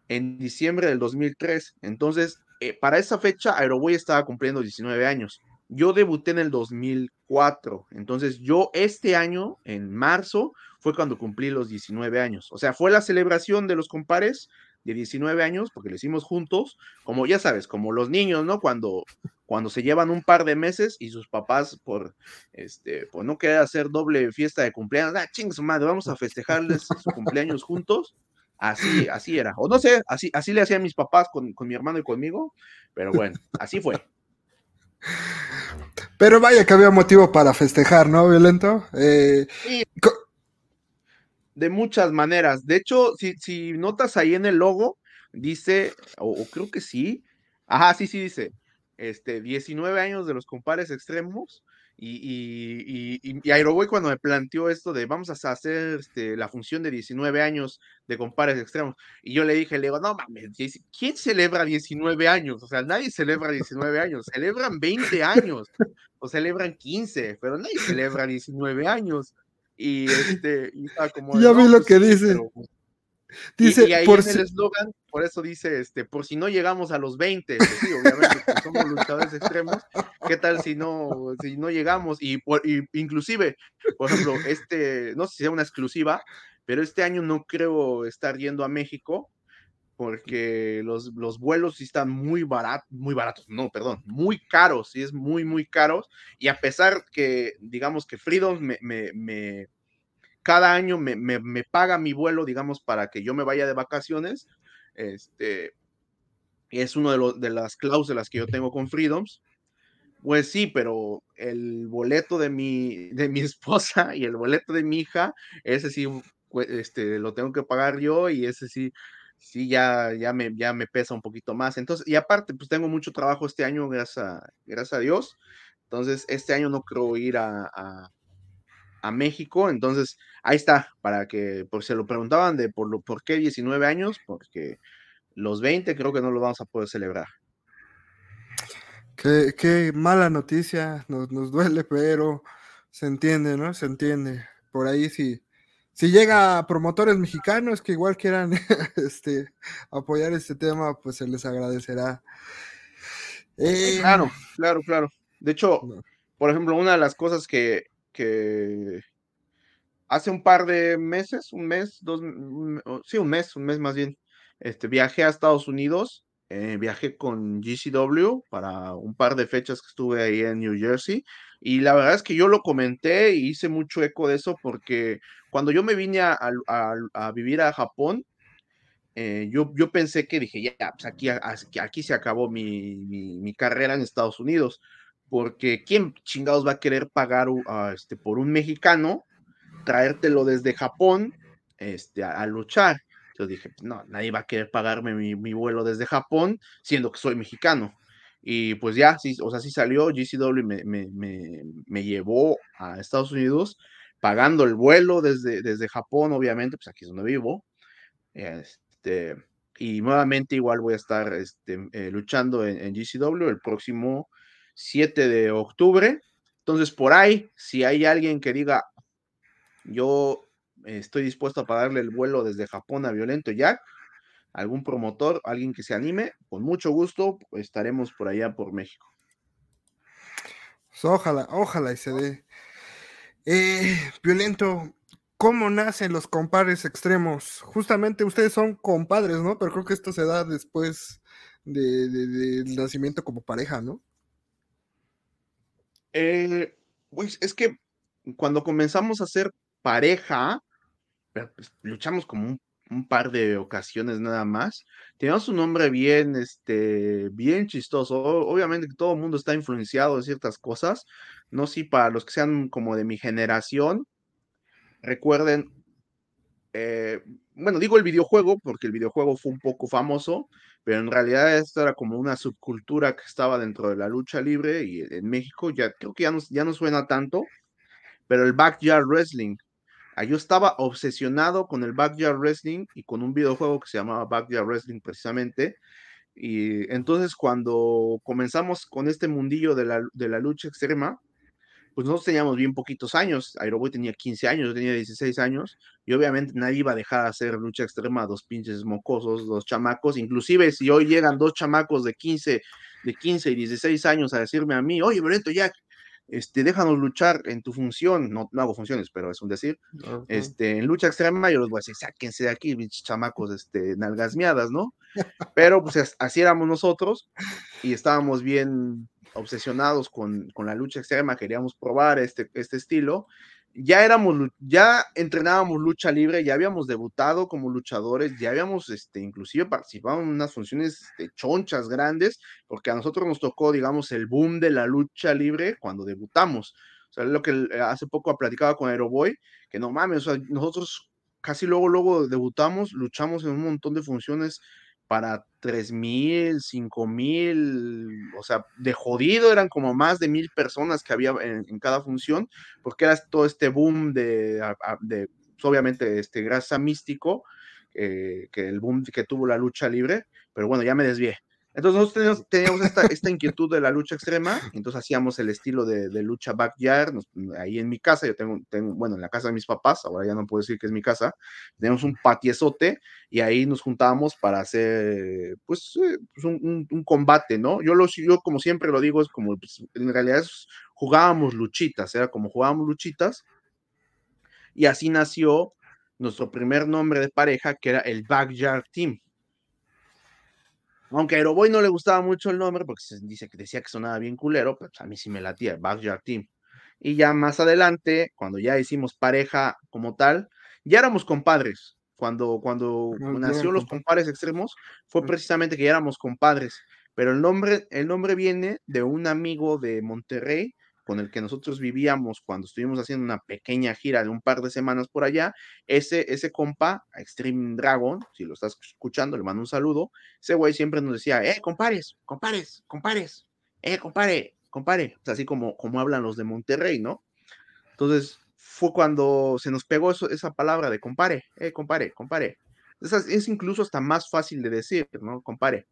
en diciembre del 2003. Entonces, eh, para esa fecha, Aeroboy estaba cumpliendo 19 años. Yo debuté en el 2004. Entonces, yo este año, en marzo, fue cuando cumplí los 19 años. O sea, fue la celebración de los compares de 19 años, porque lo hicimos juntos, como ya sabes, como los niños, ¿no? Cuando, cuando se llevan un par de meses y sus papás, por, este, por no querer hacer doble fiesta de cumpleaños, ah, ching su madre, vamos a festejarles su cumpleaños juntos. Así, así era. O no sé, así, así le hacían mis papás con, con mi hermano y conmigo, pero bueno, así fue. Pero vaya que había motivo para festejar, ¿no, Violento? Eh, de muchas maneras. De hecho, si, si notas ahí en el logo, dice, o, creo que sí, ajá, sí, sí dice, este, 19 años de los compares extremos. Y, y, y, y Aeroboy cuando me planteó esto de vamos a hacer este, la función de 19 años de compares extremos, y yo le dije, le digo, no mames, ¿quién celebra 19 años? O sea, nadie celebra 19 años, celebran 20 años, o celebran 15, pero nadie celebra 19 años. Y este, y como, ya vi lo pues que dice. Dice, y, ahí por en el eslogan, por eso dice, este, por si no llegamos a los 20, pues sí, obviamente, pues somos luchadores extremos, ¿qué tal si no, si no llegamos? Y, por, inclusive, por ejemplo, este, no sé si sea una exclusiva, pero este año no creo estar yendo a México, porque los, los vuelos sí están muy baratos, muy baratos, no, perdón, muy caros, sí es muy, muy caros, y a pesar que, digamos que Freedom me, me, me cada año me, me, paga mi vuelo, digamos, para que yo me vaya de vacaciones. Este, es una de, de las cláusulas que yo tengo con Freedoms. Pues sí, pero el boleto de mi, de mi esposa y el boleto de mi hija, ese sí este, lo tengo que pagar yo y ese sí, sí ya, ya, me, ya me pesa un poquito más. Entonces, y aparte, pues tengo mucho trabajo este año, gracias a, gracias a Dios. Entonces, este año no creo ir a a México. Entonces, ahí está, para que, por se lo preguntaban de por, lo, por qué 19 años, porque los 20 creo que no lo vamos a poder celebrar. Qué, qué mala noticia, nos, nos, duele, pero se entiende, ¿no? Se entiende. Por ahí sí. Si llega a promotores mexicanos que igual quieran este, apoyar este tema, pues se les agradecerá. claro, claro, claro. De hecho, por ejemplo, una de las cosas que, que hace un par de meses, un mes, dos, sí, un mes, un mes más bien, este, viajé a Estados Unidos, eh, viajé con GCW para un par de fechas que estuve ahí en New Jersey y la verdad es que yo lo comenté y hice mucho eco de eso porque cuando yo me vine a, vivir a Japón, eh, yo, yo pensé que dije, ya, pues aquí, aquí se acabó mi, mi carrera en Estados Unidos porque ¿quién chingados va a querer pagar este, por un mexicano, traértelo desde Japón este, a, luchar? Yo dije, no, nadie va a querer pagarme mi, vuelo desde Japón, siendo que soy mexicano. Y pues ya, sí, o sea, sí salió, GCW me, me, llevó a Estados Unidos, pagando el vuelo desde, desde Japón, obviamente, pues aquí es donde vivo. Este, y nuevamente igual voy a estar este, eh, luchando en, en, GCW el próximo 7 de octubre. Entonces, por ahí, si hay alguien que diga, yo estoy dispuesto a pagarle el vuelo desde Japón a Violento Jack, algún promotor, alguien que se anime, con mucho gusto estaremos por allá por México. Pues, ojalá, ojalá y se dé. Eh, violento, ¿cómo nacen los compadres extremos? Justamente ustedes son compadres, ¿no? Pero creo que esto se da después del nacimiento como pareja, ¿no? Eh, pues es que cuando comenzamos a ser pareja, pues, luchamos como un, par de ocasiones nada más. Teníamos un nombre bien, este, bien chistoso. Obviamente todo el mundo está influenciado en ciertas cosas. No sé para los que sean como de mi generación, recuerden, eh, bueno, digo el videojuego porque el videojuego fue un poco famoso, pero en realidad esto era como una subcultura que estaba dentro de la lucha libre y en México ya creo que ya ya no suena tanto, pero el Backyard Wrestling. Ah, yo estaba obsesionado con el Backyard Wrestling y con un videojuego que se llamaba Backyard Wrestling precisamente. Y entonces cuando comenzamos con este mundillo de la, de la lucha extrema, pues nosotros teníamos bien poquitos años. Aeroboy tenía 15 años, yo tenía 16 años, y obviamente nadie iba a dejar de hacer lucha extrema a dos pinches mocosos, dos chamacos. Inclusive si hoy llegan dos chamacos de 15, de 15 y 16 años a decirme a mí, oye, Brento, ya, este, déjanos luchar en tu función, no, no hago funciones, pero es un decir, este, en lucha extrema, yo los voy a decir, sáquense de aquí, chamacos, este, nalgas miadas, ¿no? Pero pues así éramos nosotros y estábamos bien obsesionados con, la lucha extrema, queríamos probar este, este estilo. Ya éramos, ya entrenábamos lucha libre, ya habíamos debutado como luchadores, ya habíamos este, inclusive participado en unas funciones de chonchas grandes, porque a nosotros nos tocó, digamos, el boom de la lucha libre cuando debutamos. O sea, lo que hace poco platicaba con Aeroboy, que no mames, nosotros casi luego, luego debutamos, luchamos en un montón de funciones para tres mil, cinco mil, o sea, de jodido eran como más de mil personas que había en, cada función, porque era todo este boom de, de pues, obviamente, este grasa místico, eh, que el boom que tuvo la lucha libre, pero bueno, ya me desvié. Entonces nosotros teníamos, esta, inquietud de la lucha extrema, entonces hacíamos el estilo de, lucha backyard, ahí en mi casa, yo tengo, tengo, bueno, en la casa de mis papás, ahora ya no puedo decir que es mi casa, tenemos un patiezote y ahí nos juntábamos para hacer, pues, eh, pues un, combate, ¿no? Yo, lo, yo como siempre lo digo, es como, pues, en realidad jugábamos luchitas, era como jugábamos luchitas, y así nació nuestro primer nombre de pareja, que era el Backyard Team aunque a Aeroboy no le gustaba mucho el nombre porque se dice que decía que sonaba bien culero, pero pues, a mí sí me latía, Backyard Team. Y ya más adelante, cuando ya hicimos pareja como tal, ya éramos compadres. Cuando, cuando ah, nació los compadres extremos, fue precisamente que ya éramos compadres. Pero el nombre, el nombre viene de un amigo de Monterrey con el que nosotros vivíamos cuando estuvimos haciendo una pequeña gira de un par de semanas por allá, ese, ese compa, Extreme Dragon, si lo estás escuchando, le mando un saludo, ese güey siempre nos decía, eh, compares, compares, compares, eh, compare, compare, así como, como hablan los de Monterrey, ¿no? Entonces, fue cuando se nos pegó esa palabra de compare, eh, compare, compare. Es, es incluso hasta más fácil de decir, ¿no? Compare.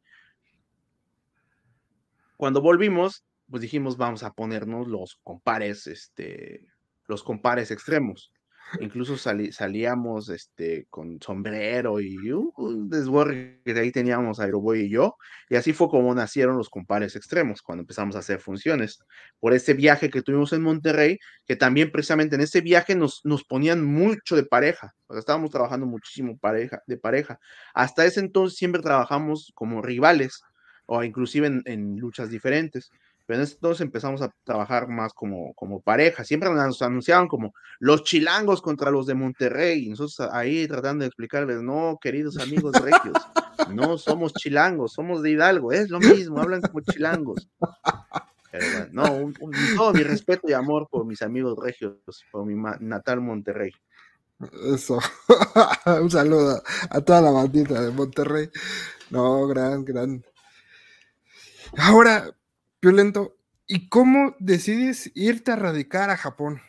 Cuando volvimos, pues dijimos, vamos a ponernos los compares, este, los compares extremos. Incluso salíamos este, con sombrero y un desborre que ahí teníamos Aeroboy y yo. Y así fue como nacieron los compares extremos, cuando empezamos a hacer funciones. Por ese viaje que tuvimos en Monterrey, que también precisamente en ese viaje nos, nos ponían mucho de pareja. Estábamos trabajando muchísimo pareja, de pareja. Hasta ese entonces siempre trabajamos como rivales o inclusive en luchas diferentes pero entonces empezamos a trabajar más como, como pareja. Siempre nos anunciaban como los chilangos contra los de Monterrey. Y nosotros ahí tratando de explicarles, no, queridos amigos regios, no somos chilangos, somos de Hidalgo, es lo mismo, hablan como chilangos. No, todo mi respeto y amor por mis amigos regios, por mi natal Monterrey. Eso. un saludo a toda la bandita de Monterrey. No, gran, gran. Ahora, Violento, ¿y cómo decides irte a radicar a Japón?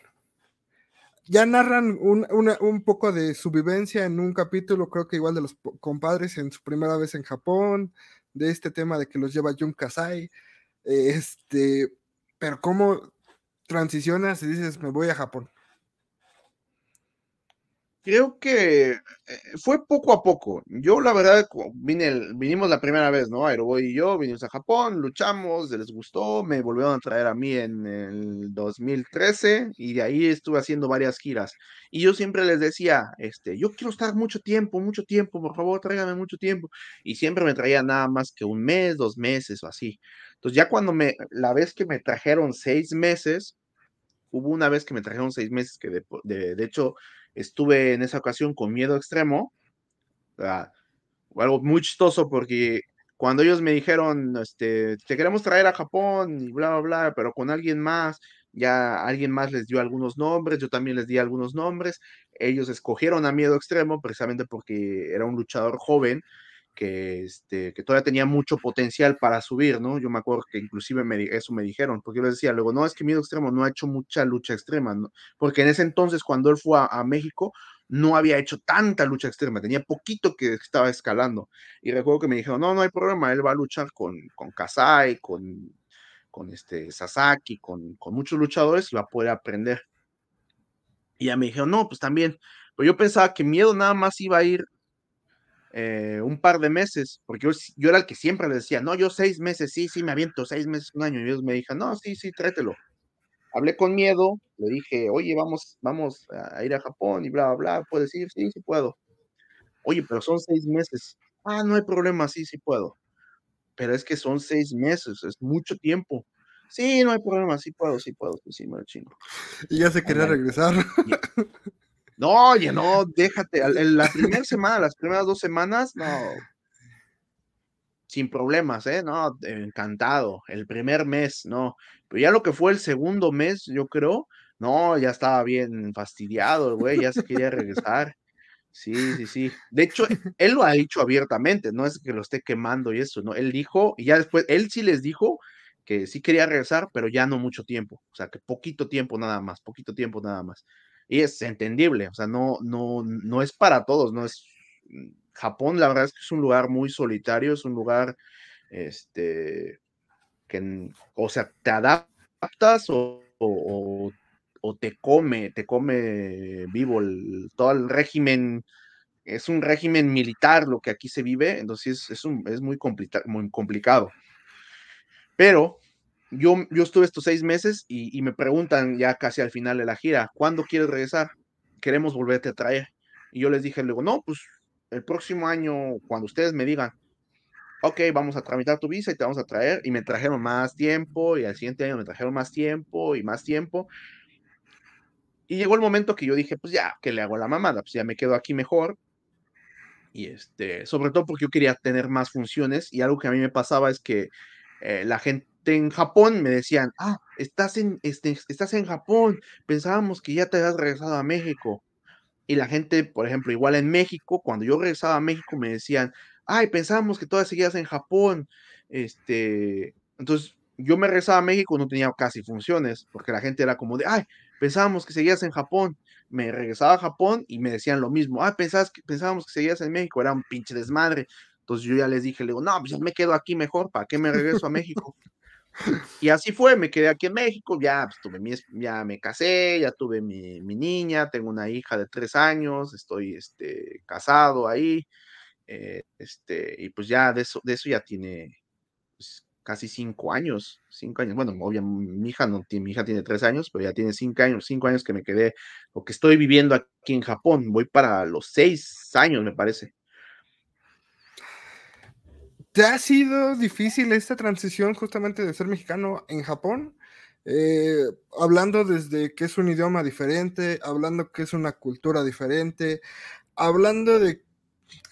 Ya narran un, poco de su vivencia en un capítulo, creo que igual de los compadres en su primera vez en Japón, de este tema de que los lleva Jun Kasai. Este, pero ¿cómo transicionas y dices, me voy a Japón? Creo que eh, fue poco a poco. Yo, la verdad, vine, vinimos la primera vez, ¿no? Aeroboy y yo vinimos a Japón, luchamos, les gustó, me volvieron a traer a mí en el 2013 y de ahí estuve haciendo varias giras. Y yo siempre les decía, este, yo quiero estar mucho tiempo, mucho tiempo, por favor, tráigame mucho tiempo. Y siempre me traía nada más que un mes, dos meses o así. Entonces, ya cuando me, la vez que me trajeron seis meses, hubo una vez que me trajeron seis meses que de, de hecho estuve en esa ocasión con miedo extremo, algo muy chistoso porque cuando ellos me dijeron, este, te queremos traer a Japón y bla, bla, bla, pero con alguien más, ya alguien más les dio algunos nombres, yo también les di algunos nombres, ellos escogieron a miedo extremo precisamente porque era un luchador joven que, este, que todavía tenía mucho potencial para subir, ¿no? Yo me acuerdo que inclusive eso me dijeron, porque yo les decía, luego, no, es que Miedo Extremo no ha hecho mucha lucha extrema. Porque en ese entonces, cuando él fue a, México, no había hecho tanta lucha extrema, tenía poquito que estaba escalando. Y recuerdo que me dijeron, no, no hay problema, él va a luchar con, con Kasai, con, con este Sasaki, con, con muchos luchadores y va a poder aprender. Y ya me dijeron, no, pues también. Pero yo pensaba que Miedo nada más iba a ir eh, un par de meses, porque yo, era el que siempre le decía, no, yo seis meses, sí, sí, me aviento seis meses, un año, y ellos me dijeron, no, sí, sí, tráetelo. Hablé con miedo, le dije, oye, vamos, vamos a ir a Japón y bla, bla, bla, ¿puedes ir? Sí, sí puedo. Oye, pero son seis meses. Ah, no hay problema, sí, sí puedo. Pero es que son seis meses, es mucho tiempo. Sí, no hay problema, sí puedo, sí puedo, sí, me lo chingo. Y ya se quería regresar. No, oye, no, déjate. La primera semana, las primeras dos semanas, no. Sin problemas, ¿eh? No, encantado. El primer mes, no. Pero ya lo que fue el segundo mes, yo creo, no, ya estaba bien fastidiado güey, ya se quería regresar. Sí, sí, sí. De hecho, él lo ha dicho abiertamente, no es que lo esté quemando y eso, ¿no? Él dijo, y ya después, él sí les dijo que sí quería regresar, pero ya no mucho tiempo, o sea, que poquito tiempo nada más, poquito tiempo nada más. Y es entendible, o sea, no, no, no es para todos, no es... Japón, la verdad es que es un lugar muy solitario, es un lugar, este, que, o sea, te adaptas o, o, o te come, te come vivo el, todo el régimen, es un régimen militar lo que aquí se vive, entonces es, un, es muy, muy complicado. Pero yo, yo estuve estos seis meses y, me preguntan ya casi al final de la gira, ¿cuándo quieres regresar? Queremos volverte a traer. Y yo les dije, luego, no, pues el próximo año, cuando ustedes me digan, ok, vamos a tramitar tu visa y te vamos a traer, y me trajeron más tiempo, y al siguiente año me trajeron más tiempo y más tiempo, y llegó el momento que yo dije, pues ya, ¿qué le hago la mamada? Pues ya me quedo aquí mejor. Y este, sobre todo porque yo quería tener más funciones y algo que a mí me pasaba es que eh, la gente en Japón me decían, ah, estás en, este, estás en Japón, pensábamos que ya te habías regresado a México. Y la gente, por ejemplo, igual en México, cuando yo regresaba a México me decían, ay, pensábamos que todavía seguías en Japón. Este, entonces yo me regresaba a México, no tenía casi funciones, porque la gente era como de, ay, pensábamos que seguías en Japón. Me regresaba a Japón y me decían lo mismo. Ah, pensabas que, pensábamos que seguías en México, era un pinche desmadre. Entonces yo ya les dije, le digo, no, pues ya me quedo aquí mejor, ¿para qué me regreso a México? Y así fue, me quedé aquí en México, ya, pues, tuve mi, ya me casé, ya tuve mi, mi, niña, tengo una hija de tres años, estoy este, casado ahí, eh, este, y pues ya de eso, de eso ya tiene pues, casi cinco años, cinco años, bueno, obviamente mi hija no mi hija tiene tres años, pero ya tiene cinco años, cinco años que me quedé, o que estoy viviendo aquí en Japón, voy para los seis años, me parece. ¿Te ha sido difícil esta transición justamente de ser mexicano en Japón? Eh, hablando desde que es un idioma diferente, hablando que es una cultura diferente, hablando de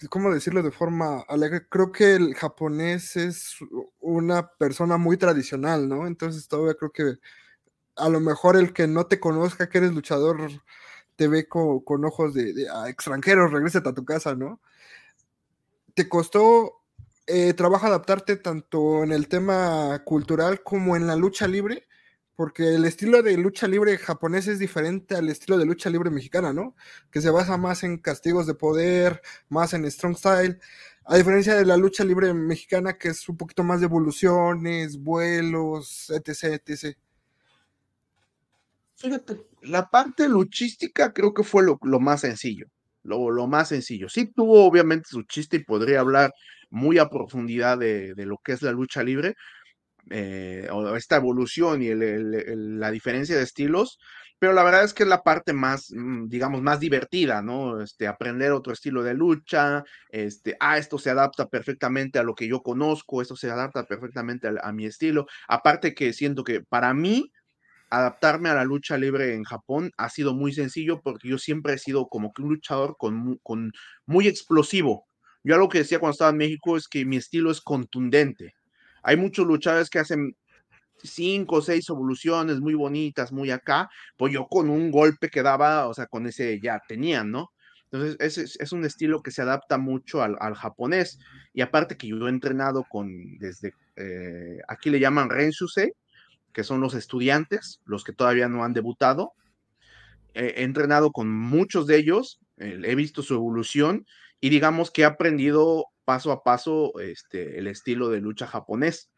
¿cómo decirlo de forma alegre? Creo que el japonés es una persona muy tradicional, ¿no? Entonces todavía creo que a lo mejor el que no te conozca que eres luchador te ve con, ojos de, de ah, extranjeros, regresa a tu casa, ¿no? ¿Te costó eh, trabajo adaptarte tanto en el tema cultural como en la lucha libre? porque el estilo de lucha libre japonés es diferente al estilo de lucha libre mexicana, ¿no? Que se basa más en castigos de poder, más en strong style, a diferencia de la lucha libre mexicana que es un poquito más de evoluciones, vuelos, etc, etc. Fíjate, la parte luchística creo que fue lo, más sencillo, lo, lo, más sencillo. Sí tuvo obviamente su chiste y podría hablar muy a profundidad de, de lo que es la lucha libre, eh, o esta evolución y la diferencia de estilos, pero la verdad es que es la parte más, mm, digamos, más divertida, ¿no? Este, aprender otro estilo de lucha, este, ah, esto se adapta perfectamente a lo que yo conozco, esto se adapta perfectamente a, mi estilo. Aparte que siento que para mí, adaptarme a la lucha libre en Japón ha sido muy sencillo porque yo siempre he sido como que un luchador con, con muy explosivo. Yo algo que decía cuando estaba en México es que mi estilo es contundente hay muchos luchadores que hacen cinco o seis evoluciones muy bonitas, muy acá, pues yo con un golpe que daba, o sea, con ese ya tenían, ¿no? Entonces, es, un estilo que se adapta mucho al, al, japonés. Y aparte que yo he entrenado con, desde, eh, aquí le llaman Renshusei, que son los estudiantes, los que todavía no han debutado. he entrenado con muchos de ellos, eh, he visto su evolución y digamos que he aprendido paso a paso este, el estilo de lucha japonés.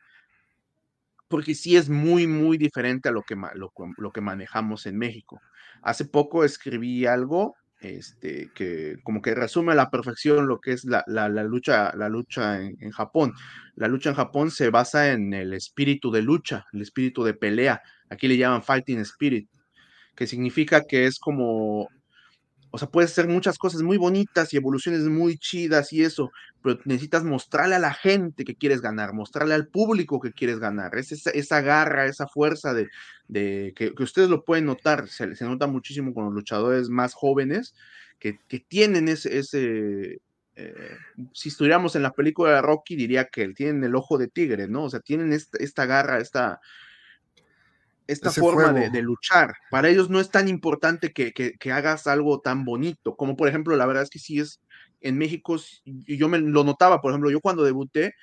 Porque sí es muy, muy diferente a lo que, lo, que manejamos en México. Hace poco escribí algo este, que como que resume a la perfección lo que es la, lucha, la lucha en, Japón. La lucha en Japón se basa en el espíritu de lucha, el espíritu de pelea. Aquí le llaman fighting spirit, que significa que es como o sea, puedes hacer muchas cosas muy bonitas y evoluciones muy chidas y eso, pero necesitas mostrarle a la gente que quieres ganar, mostrarle al público que quieres ganar. Es esa, garra, esa fuerza de, que, ustedes lo pueden notar, se, nota muchísimo con los luchadores más jóvenes que, tienen ese, eh, si estuviéramos en la película de Rocky, diría que tienen el ojo de tigre, ¿no? O sea, tienen esta garra, esta, esta forma de, luchar. Para ellos no es tan importante que, hagas algo tan bonito, como por ejemplo, la verdad es que sí es en México, y yo me lo notaba, por ejemplo, yo cuando debuté,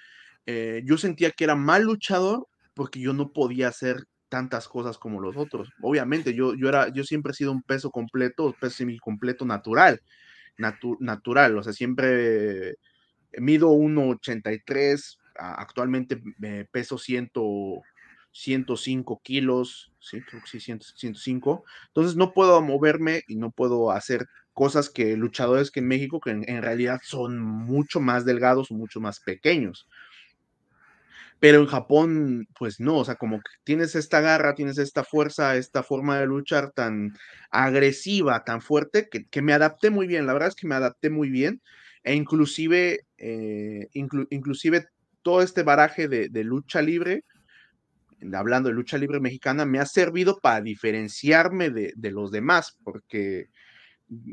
eh, yo sentía que era mal luchador porque yo no podía hacer tantas cosas como los otros. Obviamente, yo, yo, era, yo siempre he sido un peso completo, peso semi completo natural, natural, o sea, siempre mido 1,83, actualmente me peso 100, 105 kilos, sí, creo que sí, 105. Entonces no puedo moverme y no puedo hacer cosas que luchadores que en México, que en, realidad son mucho más delgados mucho más pequeños. Pero en Japón, pues no, o sea, como que tienes esta garra, tienes esta fuerza, esta forma de luchar tan agresiva, tan fuerte, que, me adapté muy bien. La verdad es que me adapté muy bien. E inclusive, eh, inclusive todo este baraje de, lucha libre, hablando de lucha libre mexicana, me ha servido para diferenciarme de, los demás, porque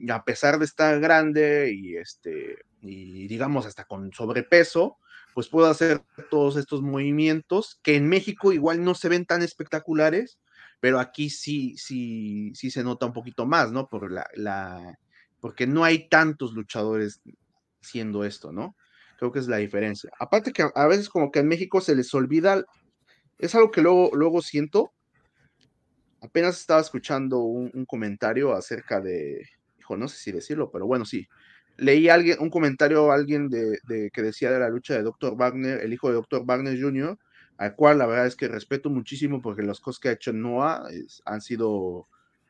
a pesar de estar grande y este, y digamos hasta con sobrepeso, pues puedo hacer todos estos movimientos que en México igual no se ven tan espectaculares, pero aquí sí, sí, sí se nota un poquito más, ¿no? Por la, la, porque no hay tantos luchadores haciendo esto, ¿no? Creo que es la diferencia. Aparte que a veces como que en México se les olvida, es algo que luego, luego siento. Apenas estaba escuchando un, comentario acerca de, hijo, no sé si decirlo, pero bueno, sí. Leí alguien, un comentario alguien de, que decía de la lucha de Dr. Wagner, el hijo de Dr. Wagner Jr., al cual la verdad es que respeto muchísimo porque las cosas que ha hecho Noah han sido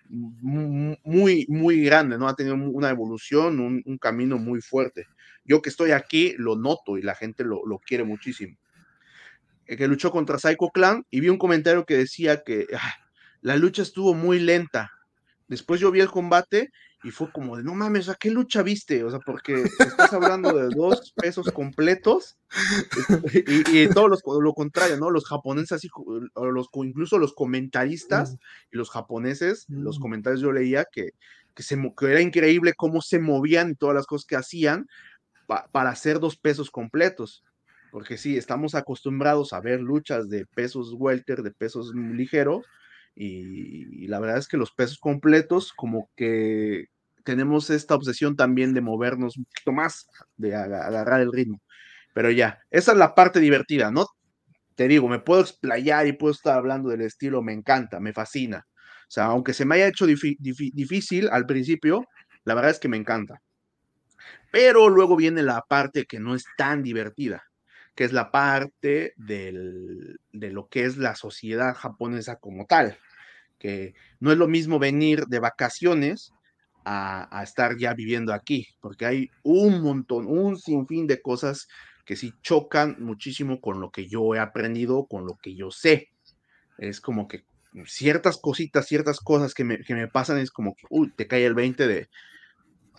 muy, muy grande, ¿no? Ha tenido una evolución, un, camino muy fuerte. Yo que estoy aquí lo noto y la gente lo, quiere muchísimo. El que luchó contra Psycho Clan y vi un comentario que decía que ah, la lucha estuvo muy lenta. Después yo vi el combate y fue como de, no mames, ¿a qué lucha viste? O sea, porque estás hablando de dos pesos completos y, y todo lo contrario, ¿no? Los japoneses, así, los, incluso los comentaristas y los japoneses, los mm. comentarios yo leía que, que, se, era increíble cómo se movían y todas las cosas que hacían para hacer dos pesos completos. Porque sí, estamos acostumbrados a ver luchas de pesos welter, de pesos ligeros, y, la verdad es que los pesos completos, como que tenemos esta obsesión también de movernos un poquito más, de agarrar el ritmo. Pero ya, esa es la parte divertida, ¿no? Te digo, me puedo explayar y puedo estar hablando del estilo, me encanta, me fascina. O sea, aunque se me haya hecho difícil al principio, la verdad es que me encanta. Pero luego viene la parte que no es tan divertida, que es la parte de lo que es la sociedad japonesa como tal que no es lo mismo venir de vacaciones a, estar ya viviendo aquí, porque hay un montón, un sinfín de cosas que sí chocan muchísimo con lo que yo he aprendido, con lo que yo sé. Es como que ciertas cositas, ciertas cosas que me, que me pasan, es como que, uy, te cae el 20 de,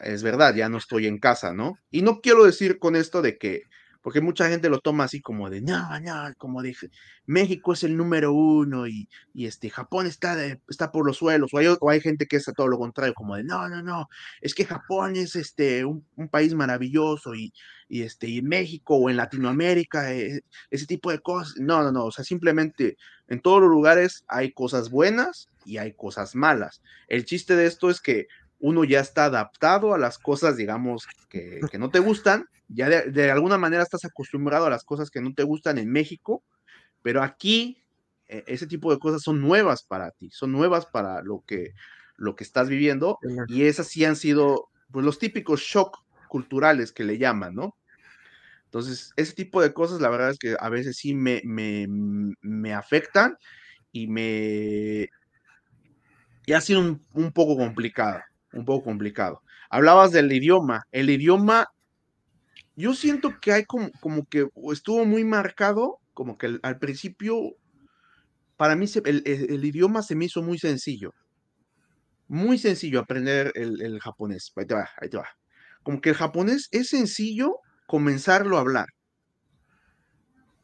es verdad, ya no estoy en casa, ¿no? Y no quiero decir con esto de que porque mucha gente lo toma así como de, no, no, como dije, México es el número uno y, este, Japón está, está por los suelos, o hay, gente que es a todo lo contrario, como de, no, no, no, es que Japón es este, un, país maravilloso y, y, este, y México o en Latinoamérica, eh, ese tipo de cosas, no, no, no, o sea, simplemente en todos los lugares hay cosas buenas y hay cosas malas. El chiste de esto es que uno ya está adaptado a las cosas, digamos, que, que no te gustan ya de, alguna manera estás acostumbrado a las cosas que no te gustan en México, pero aquí e, ese tipo de cosas son nuevas para ti, son nuevas para lo que, lo que estás viviendo y esas sí han sido pues, los típicos shock culturales que le llaman, ¿no? Entonces, ese tipo de cosas, la verdad es que a veces sí me, me, me afectan y me... Y ha sido un, un poco complicado, un poco complicado. Hablabas del idioma. El idioma yo siento que hay como, como que estuvo muy marcado, como que al principio, para mí el, idioma se me hizo muy sencillo. Muy sencillo aprender el, japonés. Ahí te va, ahí te va. Como que el japonés es sencillo comenzarlo a hablar.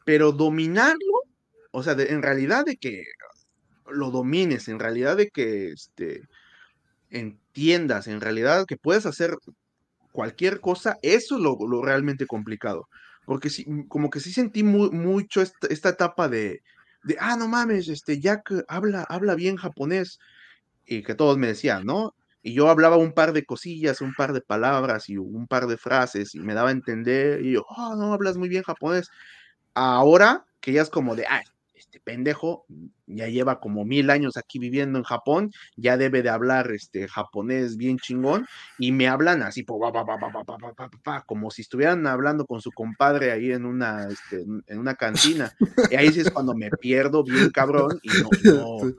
Pero dominarlo, o sea, en realidad de que lo domines, en realidad de que este, entiendas, en realidad que puedes hacer cualquier cosa, eso es lo, realmente complicado. Porque sí, mm, como que sí sentí mucho esta, etapa de, de, ah, no mames, este, Jack habla, habla bien japonés, y que todos me decían, ¿no? Y yo hablaba un par de cosillas, un par de palabras y un par de frases y me daba a entender y yo, oh, no, hablas muy bien japonés. Ahora que ya es como de, ay, este pendejo ya lleva como mil años aquí viviendo en Japón, ya debe de hablar este japonés bien chingón y me hablan así, como si estuvieran hablando con su compadre ahí en una, este, en una cantina. Y ahí sí es cuando me pierdo bien cabrón y no, no,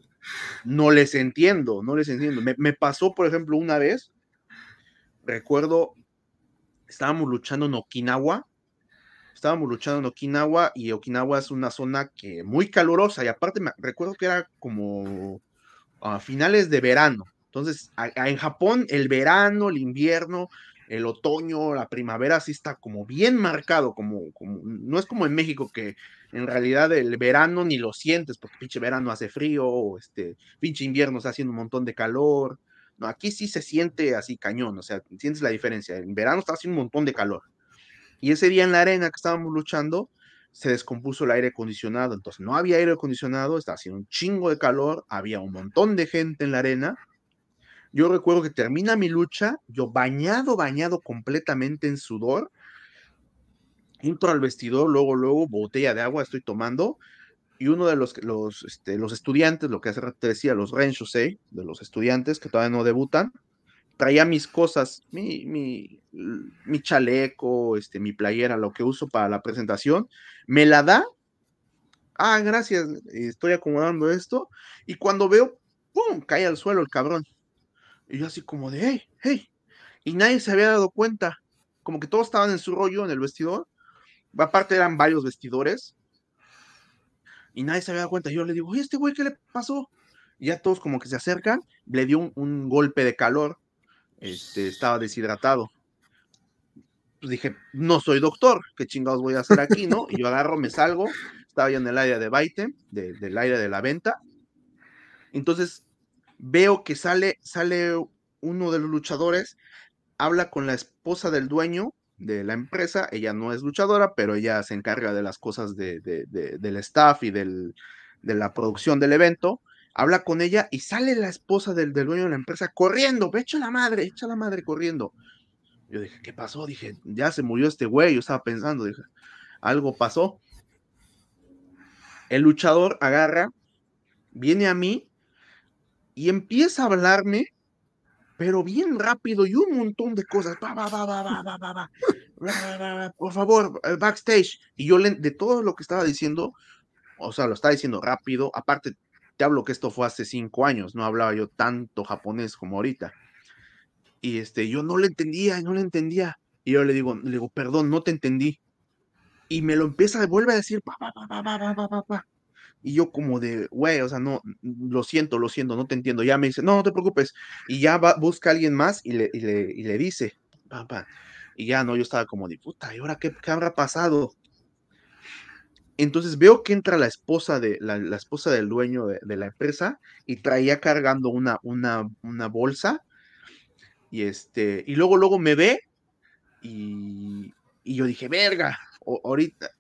no les entiendo, no les entiendo. Me, pasó, por ejemplo, una vez, recuerdo, estábamos luchando en Okinawa, estábamos luchando en Okinawa y Okinawa es una zona que muy calurosa y aparte me recuerdo que era como a finales de verano. Entonces, en Japón el verano, el invierno, el otoño, la primavera sí está como bien marcado, como, como no es como en México que en realidad el verano ni lo sientes, porque pinche verano hace frío, o este, pinche invierno está haciendo un montón de calor. No, aquí sí se siente así cañón, o sea, sientes la diferencia. En verano está haciendo un montón de calor. Y ese día en la arena que estábamos luchando, se descompuso el aire acondicionado. Entonces no había aire acondicionado, estaba haciendo un chingo de calor, había un montón de gente en la arena. Yo recuerdo que termina mi lucha, yo bañado, bañado completamente en sudor, entro al vestidor, luego, luego, botella de agua estoy tomando, y uno de los, los, este, los estudiantes, lo que hace te decía, los Renshosei, de los estudiantes que todavía no debutan, traía mis cosas, mi, chaleco, este, mi playera, lo que uso para la presentación, me la da. Ah, gracias, estoy acomodando esto. Y cuando veo, ¡pum! cae al suelo el cabrón. Y yo así como de, hey, hey. Y nadie se había dado cuenta. Como que todos estaban en su rollo en el vestidor aparte eran varios vestidores, y nadie se había dado cuenta. Yo le digo, oye, este güey, ¿qué le pasó? Y ya todos como que se acercan, le dio un, golpe de calor, este, estaba deshidratado. Pues dije, no soy doctor, ¿qué chingados voy a hacer aquí, no? Y yo agarro, me salgo, estaba yo en el área de baite, del área de la venta. Entonces veo que sale, sale uno de los luchadores, habla con la esposa del dueño de la empresa. Ella no es luchadora, pero ella se encarga de las cosas de, del staff y de la producción del evento. Habla con ella y sale la esposa del, dueño de la empresa corriendo, echa la madre, echa la madre corriendo. Yo dije, ¿qué pasó? Dije, ya se murió este güey. Yo estaba pensando, dije, algo pasó. El luchador agarra, viene a mí y empieza a hablarme pero bien rápido y un montón de cosas. Por favor, backstage. Y yo de todo lo que estaba diciendo, o sea, lo estaba diciendo rápido. Aparte, te hablo que esto fue hace cinco años, no hablaba yo tanto japonés como ahorita. Y este, yo no le entendía, no le entendía. Y yo le digo, le digo, perdón, no te entendí. Y me lo empieza, vuelve a decir, pa, pa, pa, y yo como de, güey, o sea, no, lo siento, lo siento, no te entiendo. Ya me dice, no, no te preocupes. Y ya va, busca a alguien más y le, y le, y le dice, papá. Y ya no, yo estaba como de puta, ¿y ahora qué, qué habrá pasado? Entonces veo que entra la esposa de la, esposa del dueño de, la empresa y traía cargando una, una, bolsa. Y este, y luego, luego me ve y, y yo dije, verga, ahorita,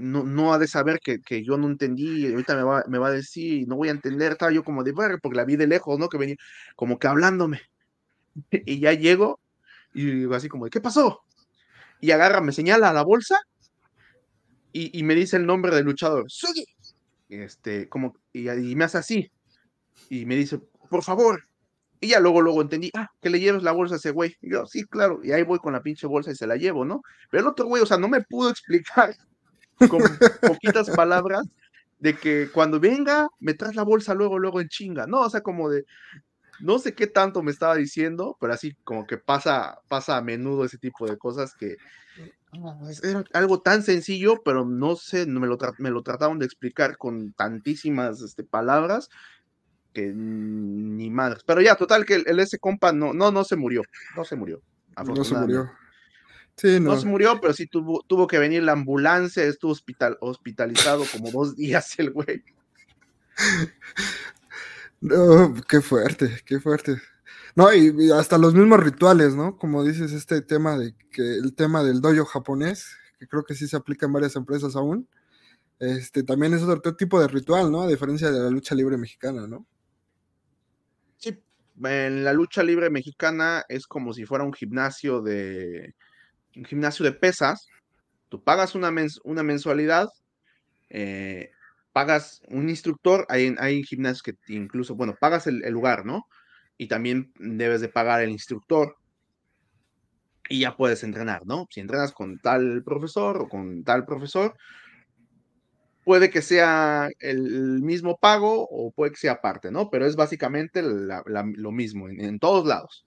no, no ha de saber que, que, yo no entendí, ahorita me va, me va a decir, no voy a entender, estaba yo como de ver, porque la vi de lejos, ¿no? Que venía como que hablándome. Y ya llego y así como, ¿qué pasó? Y agarra, me señala la bolsa y, me dice el nombre del luchador, Sugi. Este, como, y, y, me hace así. Y me dice, por favor. Y ya luego, luego entendí, ah, que le lleves la bolsa a ese güey. Yo, sí, claro. Y ahí voy con la pinche bolsa y se la llevo, ¿no? Pero el otro güey, o sea, no me pudo explicar con poquitas palabras de que cuando venga me traes la bolsa luego, luego en chinga, ¿no? O sea, como de, no sé qué tanto me estaba diciendo, pero así como que pasa, pasa a menudo ese tipo de cosas que era algo tan sencillo, pero no sé, me lo, me lo trataron de explicar con tantísimas este, palabras que ni madres. Pero ya, total, que el, ese compa no, no, no se murió, no se murió. No se murió no. se murió, pero sí tuvo, tuvo que venir la ambulancia, estuvo hospital, hospitalizado como dos días el güey. No, qué fuerte, qué fuerte. No, y, hasta los mismos rituales, ¿no? Como dices, este tema de que el tema del dojo japonés, que creo que sí se aplica en varias empresas aún, este, también es otro tipo de ritual, ¿no? A diferencia de la lucha libre mexicana, ¿no? Sí, en la lucha libre mexicana es como si fuera un gimnasio de un gimnasio de pesas. Tú pagas una, una mensualidad, eh, pagas un instructor, hay, hay gimnasios que incluso, bueno, pagas el, lugar, ¿no? Y también debes de pagar el instructor y ya puedes entrenar, ¿no? Si entrenas con tal profesor o con tal profesor, puede que sea el mismo pago o puede que sea aparte, ¿no? Pero es básicamente lo mismo en, todos lados.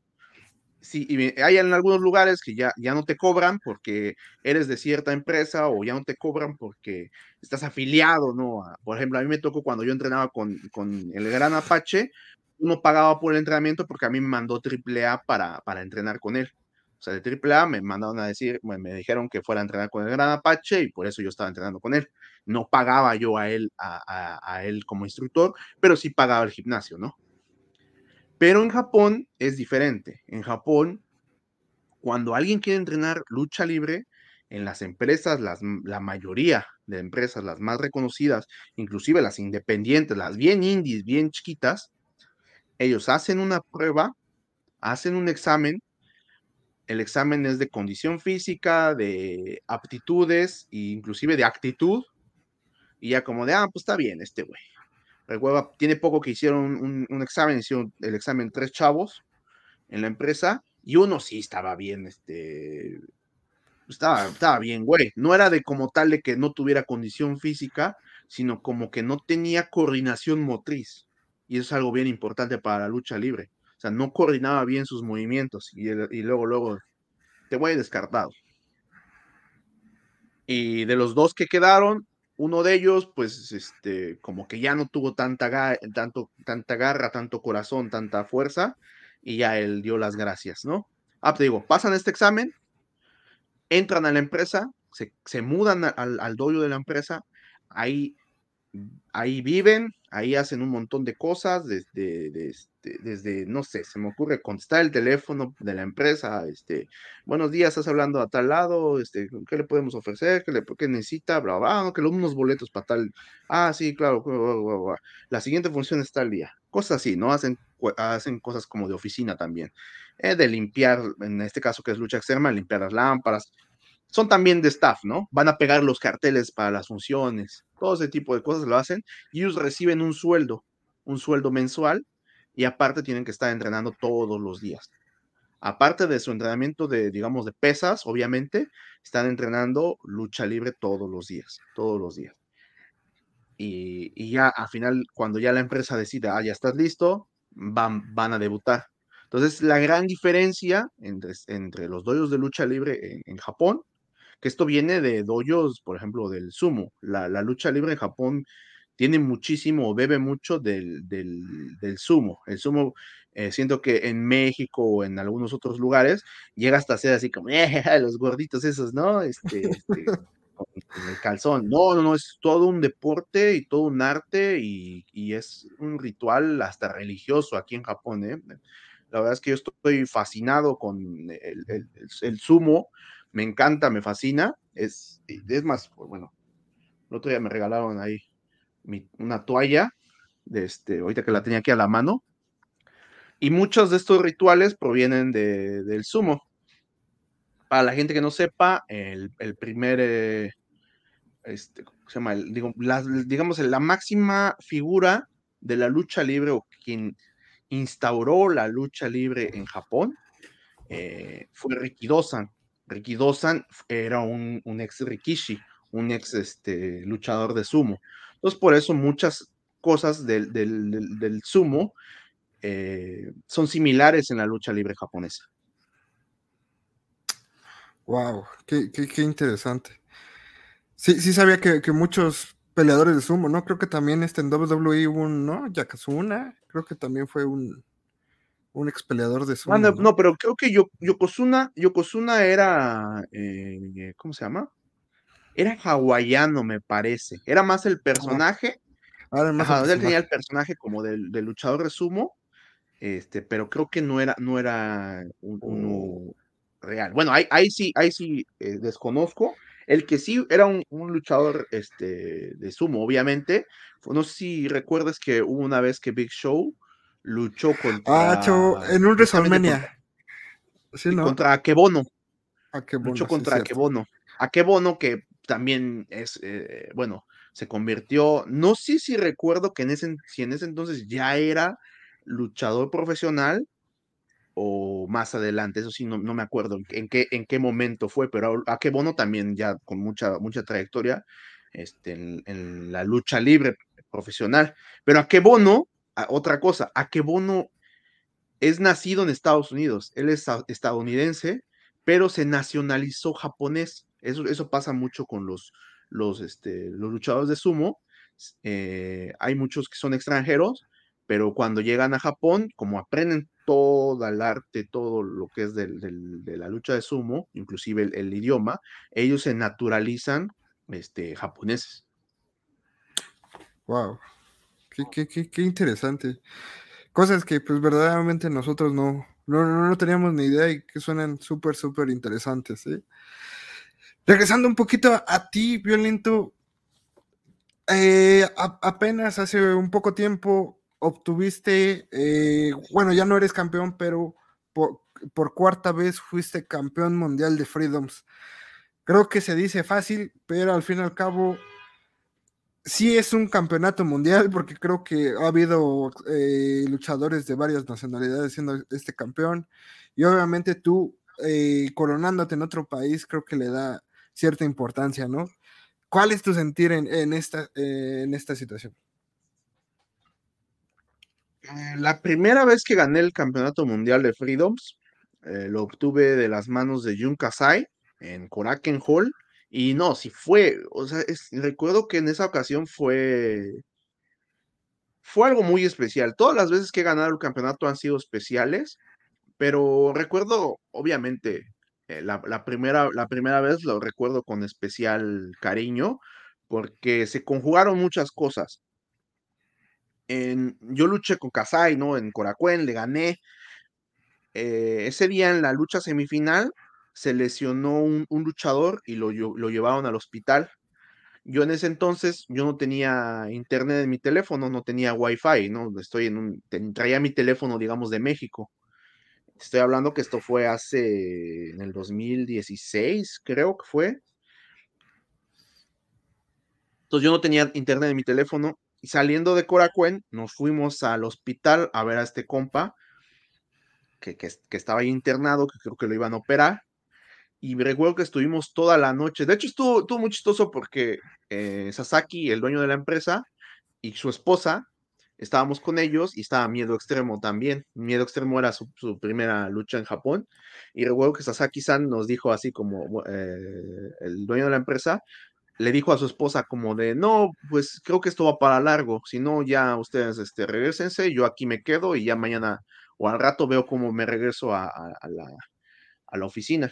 Sí, y hay en algunos lugares que ya, ya no te cobran porque eres de cierta empresa o ya no te cobran porque estás afiliado, ¿no? por ejemplo, a mí me tocó cuando yo entrenaba con, con el Gran Apache, uno pagaba por el entrenamiento porque a mí me mandó AAA para, para entrenar con él. O sea, de AAA me mandaron a decir, me dijeron que fuera a entrenar con el Gran Apache y por eso yo estaba entrenando con él. No pagaba yo a él, a, él como instructor, pero sí pagaba el gimnasio, ¿no? Pero en Japón es diferente. En Japón, cuando alguien quiere entrenar lucha libre, en las empresas, las, la mayoría de empresas, las más reconocidas, inclusive las independientes, las bien indies, bien chiquitas, ellos hacen una prueba, hacen un examen el examen es de condición física, de aptitudes e inclusive de actitud. Y ya como de, ah, pues está bien este güey. El tiene poco que hicieron un, examen, hicieron el examen tres chavos en la empresa y uno sí estaba bien, este, estaba, estaba bien, güey. No era de como tal de que no tuviera condición física, sino como que no tenía coordinación motriz. Y eso es algo bien importante para la lucha libre. O sea, no coordinaba bien sus movimientos y, luego, luego, te voy descartado. Y de los dos que quedaron, uno de ellos, pues, este, como que ya no tuvo tanta, tanto, tanta garra, tanto corazón, tanta fuerza, y ya él dio las gracias, ¿no? Ah, te digo, pasan este examen, entran a la empresa, se, mudan al, al dojo de la empresa, ahí ahí viven, ahí hacen un montón de cosas, desde, este, desde, no sé, se me ocurre contestar el teléfono de la empresa, este, buenos días, estás hablando a tal lado, este, ¿qué le podemos ofrecer? ¿Qué, le, qué necesita? Bla, bla, que le unos boletos para tal, ah, sí, claro, la siguiente función está al día, cosas así, ¿no? Hacen, hacen cosas como de oficina también, eh, de limpiar, en este caso que es lucha externa, limpiar las lámparas, son también de staff, ¿no? Van a pegar los carteles para las funciones, todo ese tipo de cosas lo hacen y ellos reciben un sueldo, un sueldo mensual y aparte tienen que estar entrenando todos los días. Aparte de su entrenamiento de, digamos, de pesas, obviamente, están entrenando lucha libre todos los días, todos los días. Y, ya al final, cuando ya la empresa decida, ah, ya estás listo, van, van a debutar. Entonces, la gran diferencia entre, entre los doyos de lucha libre en Japón que esto viene de doyos, por ejemplo, del sumo. La, lucha libre en Japón tiene muchísimo, bebe mucho del, del, sumo. El sumo, eh, siento que en México o en algunos otros lugares llega hasta ser así como, eh, los gorditos esos, ¿no? Este, este el calzón. No, no, no, es todo un deporte y todo un arte y, es un ritual hasta religioso aquí en Japón, ¿eh? La verdad es que yo estoy fascinado con el, el, el sumo me encanta, me fascina. Es, es más, pues, bueno, el otro día me regalaron ahí una toalla, de este, ahorita que la tenía aquí a la mano. Y muchos de estos rituales provienen de, del sumo. Para la gente que no sepa, el, primer, eh, este, se llama? digo, digamos, la máxima figura de la lucha libre o quien instauró la lucha libre en Japón eh, fue Riki Dosan era un, ex Rikishi, un ex este, luchador de sumo. Entonces, por eso muchas cosas del, sumo eh, son similares en la lucha libre japonesa. Wow, qué, interesante. Sí, sí sabía que, muchos peleadores de sumo, ¿no? Creo que también este en WWE hubo un, ¿no? Yakazuna, creo que también fue un, un ex peleador de su. ¿no? pero creo que Yokozuna, Yokozuna era. Eh, ¿Cómo se llama? Era hawaiano, me parece. Era más el personaje. Ahora más él tenía el personaje como del, luchador de sumo. Este, pero creo que no era, no era uno oh. real. Bueno, ahí, ahí sí, ahí sí eh, desconozco. El que sí era un, luchador este, de sumo, obviamente. No sé si recuerdas que hubo una vez que Big Show luchó contra. Ah, en un WrestleMania. Sí, ¿no? Contra Akebono. luchó contra Akebono. Akebono, que también es, eh, bueno, se convirtió. No sé si recuerdo que en ese, si en ese entonces ya era luchador profesional o más adelante, eso sí, no, me acuerdo en qué, en qué momento fue, pero a qué bono también ya con mucha, mucha trayectoria este, en, la lucha libre profesional. Pero otra cosa, a es nacido en Estados Unidos, él es estadounidense, pero se nacionalizó japonés. Eso, eso pasa mucho con los, los, este, los luchadores de sumo. Eh, hay muchos que son extranjeros, pero cuando llegan a Japón, como aprenden todo el arte, todo lo que es de la lucha de sumo, inclusive el, idioma, ellos se naturalizan este, japoneses. Wow, qué, interesante. Cosas que pues verdaderamente nosotros no, no, no teníamos ni idea y que suenan súper, súper interesantes. Regresando un poquito a ti, Violento, eh, apenas hace un poco tiempo obtuviste, eh, bueno, ya no eres campeón, pero por, cuarta vez fuiste campeón mundial de Freedoms. Creo que se dice fácil, pero al fin y al cabo sí es un campeonato mundial porque creo que ha habido eh, luchadores de varias nacionalidades siendo este campeón y obviamente tú eh, coronándote en otro país creo que le da cierta importancia, ¿no? ¿Cuál es tu sentir en, esta, en esta situación? Eh, la primera vez que gané el campeonato mundial de Freedoms, eh, lo obtuve de las manos de Jun Kasai en Koraken Hall. Y no, si fue, o sea, recuerdo que en esa ocasión fue, fue algo muy especial. Todas las veces que he ganado el campeonato han sido especiales, pero recuerdo, obviamente, eh, la, primera, la primera vez lo recuerdo con especial cariño, porque se conjugaron muchas cosas yo luché con Kasai, ¿no? En Coracuen, le gané. Eh, ese día en la lucha semifinal se lesionó un, luchador y lo, lo, llevaron al hospital. Yo en ese entonces, yo no tenía internet en mi teléfono, no tenía wifi, ¿no? Estoy en un, traía mi teléfono, digamos, de México. Estoy hablando que esto fue hace, en el 2016, creo que fue. Entonces yo no tenía internet en mi teléfono y saliendo de Coracuen, nos fuimos al hospital a ver a este compa que, que, estaba ahí internado, que creo que lo iban a operar. Y recuerdo que estuvimos toda la noche. De hecho, estuvo, muy chistoso porque eh, Sasaki, el dueño de la empresa, y su esposa, estábamos con ellos y estaba Miedo Extremo también. Miedo Extremo era su, primera lucha en Japón. Y recuerdo que Sasaki-san nos dijo así como eh, el dueño de la empresa, le dijo a su esposa como de, no, pues creo que esto va para largo, si no, ya ustedes este, regresense, yo aquí me quedo y ya mañana o al rato veo cómo me regreso a, la, oficina.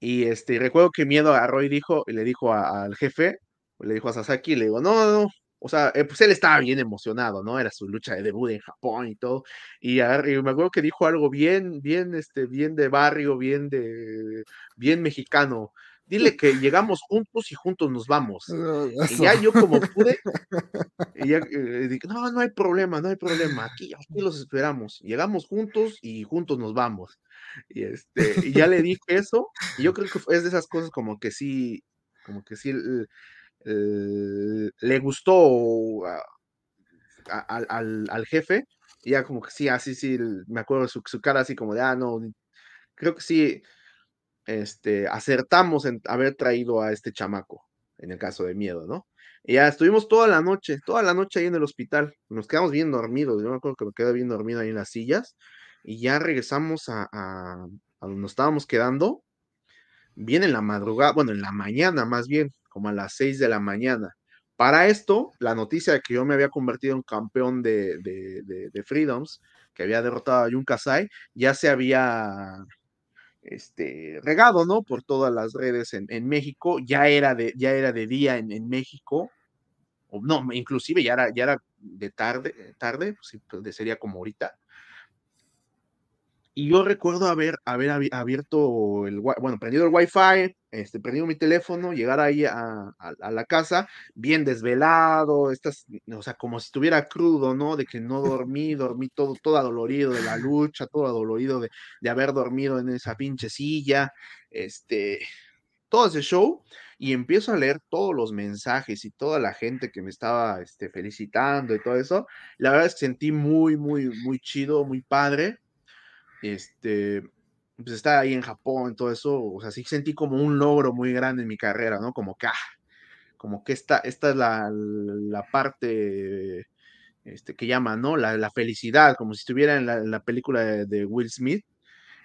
Y este, recuerdo que miedo a Roy dijo, y le dijo al jefe, le dijo a Sasaki, le digo, no, no, no, o sea, eh, pues él estaba bien emocionado, ¿no? Era su lucha de debut en Japón y todo. Y, y, me acuerdo que dijo algo bien, bien, este, bien de barrio, bien de, bien mexicano dile que llegamos juntos y juntos nos vamos. Y ya yo como pude, y ya, eh, dije, no, no hay problema, no hay problema, aquí, aquí los esperamos. Llegamos juntos y juntos nos vamos. Y, este, y ya le dije eso, y yo creo que es de esas cosas como que sí, como que sí le gustó al, al, jefe, y ya como que sí, así sí, me acuerdo su, su cara así como de, ah, no, creo que sí, este, acertamos en haber traído a este chamaco, en el caso de miedo, ¿no? Y ya estuvimos toda la noche, toda la noche ahí en el hospital, nos quedamos bien dormidos, yo me acuerdo que me quedé bien dormido ahí en las sillas, y ya regresamos a, donde nos estábamos quedando, bien en la madrugada, bueno, en la mañana más bien, como a las seis de la mañana. Para esto, la noticia de que yo me había convertido en campeón de, de, de, Freedoms, que había derrotado a Jun Kasai, ya se había este, regado, ¿no? Por todas las redes en, México, ya era de, ya era de día en, México, o no, inclusive ya era, ya era de tarde, tarde, pues, pues sería como ahorita. Y yo recuerdo haber, haber abierto el, bueno, prendido el wifi, este, prendido mi teléfono, llegar ahí a, la casa, bien desvelado, estas, o sea, como si estuviera crudo, ¿no? De que no dormí, dormí todo, todo adolorido de la lucha, todo adolorido de, de haber dormido en esa pinche silla, este, todo ese show, y empiezo a leer todos los mensajes y toda la gente que me estaba este, felicitando y todo eso. La verdad es que sentí muy, muy, muy chido, muy padre este, pues estar ahí en Japón, todo eso, o sea, sí sentí como un logro muy grande en mi carrera, ¿no? Como que, ah, como que esta, esta es la, la parte este, que llama, ¿no? La, la, felicidad, como si estuviera en la, película de, Will Smith.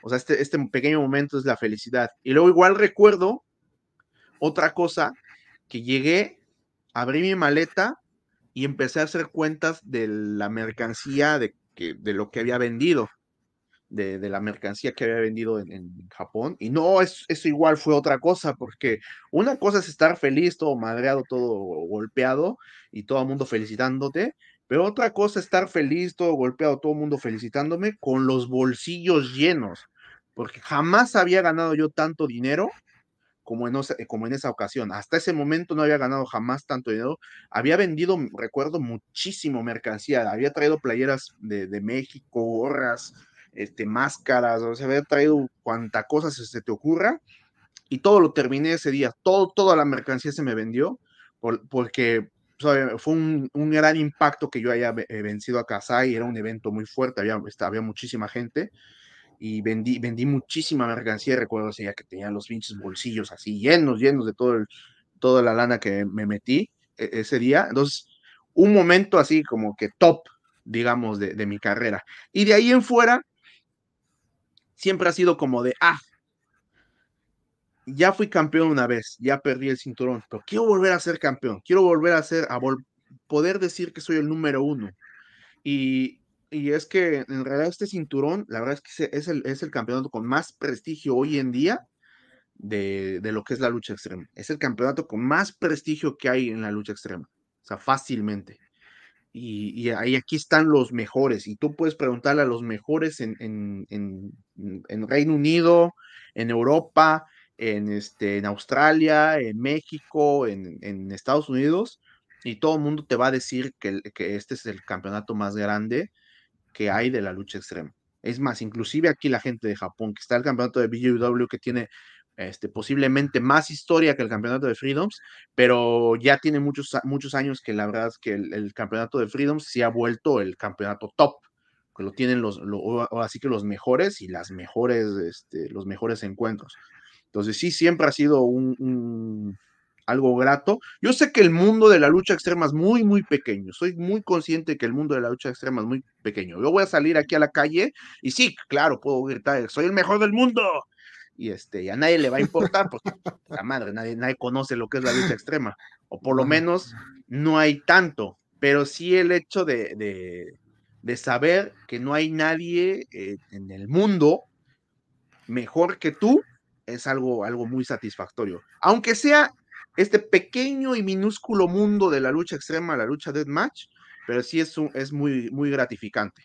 O sea, este, este pequeño momento es la felicidad. Y luego igual recuerdo otra cosa, que llegué, abrí mi maleta y empecé a hacer cuentas de la mercancía de, que, de lo que había vendido de, la mercancía que había vendido en, Japón. Y no, es, eso igual fue otra cosa, porque una cosa es estar feliz, todo madreado, todo golpeado y todo el mundo felicitándote, pero otra cosa es estar feliz, todo golpeado, todo el mundo felicitándome con los bolsillos llenos, porque jamás había ganado yo tanto dinero. Como en, como en esa ocasión. Hasta ese momento no había ganado jamás tanto dinero. Había vendido, recuerdo, muchísimo mercancía. Había traído playeras de, de México, gorras, este, máscaras, o sea, había traído cuanta cosa se, te ocurra, y todo lo terminé ese día, todo, toda la mercancía se me vendió, porque fue un, gran impacto que yo haya eh, vencido a Kasai, era un evento muy fuerte, había, había muchísima gente, y vendí, vendí muchísima mercancía, recuerdo ese día que tenía los pinches bolsillos así llenos, llenos de todo toda la lana que me metí e, ese día, entonces, un momento así como que top, digamos, de, de mi carrera. Y de ahí en fuera, siempre ha sido como de, ah, ya fui campeón una vez, ya perdí el cinturón, pero quiero volver a ser campeón, quiero volver a ser, a poder decir que soy el número uno. Y, es que en realidad este cinturón, la verdad es que es el, es el campeonato con más prestigio hoy en día de, de, lo que es la lucha extrema. Es el campeonato con más prestigio que hay en la lucha extrema. O sea, fácilmente y, ahí aquí están los mejores y tú puedes preguntarle a los mejores en, en, Reino Unido, en Europa, en, este, en Australia, en México, en, Estados Unidos y todo el mundo te va a decir que, que este es el campeonato más grande que hay de la lucha extrema. Es más, inclusive aquí la gente de Japón, que está el campeonato de BJW que tiene este, posiblemente más historia que el campeonato de Freedoms, pero ya tiene muchos, muchos años que la verdad es que el, campeonato de Freedoms se ha vuelto el campeonato top, que lo tienen los, así que los mejores y las mejores, este, los mejores encuentros. Entonces sí, siempre ha sido algo grato. Yo sé que el mundo de la lucha extrema es muy, muy pequeño. Soy muy consciente que el mundo de la lucha extrema es muy pequeño. Yo voy a salir aquí a la calle y sí, claro, puedo gritar, soy el mejor del mundo y este, a nadie le va a importar, porque la madre, nadie, nadie conoce lo que es la lucha extrema, o por lo menos no hay tanto, pero sí el hecho de, de, saber que no hay nadie eh, en el mundo mejor que tú es algo, algo muy satisfactorio. Aunque sea este pequeño y minúsculo mundo de la lucha extrema, la lucha deathmatch, pero sí es, es muy, muy gratificante.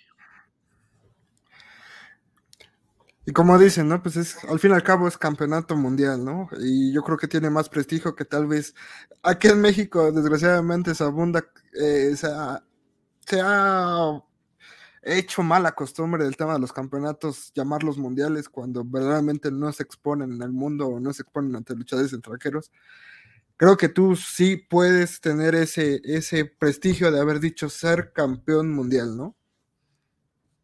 Y como dicen, ¿no? Pues es, al fin y al cabo es campeonato mundial, ¿no? Y yo creo que tiene más prestigio que tal vez aquí en México, desgraciadamente, se abunda, eh, se, ha, se, ha, hecho mala costumbre del tema de los campeonatos, llamarlos mundiales, cuando verdaderamente no se exponen en el mundo o no se exponen ante luchadores extranjeros. Creo que tú sí puedes tener ese, ese prestigio de haber dicho ser campeón mundial, ¿no?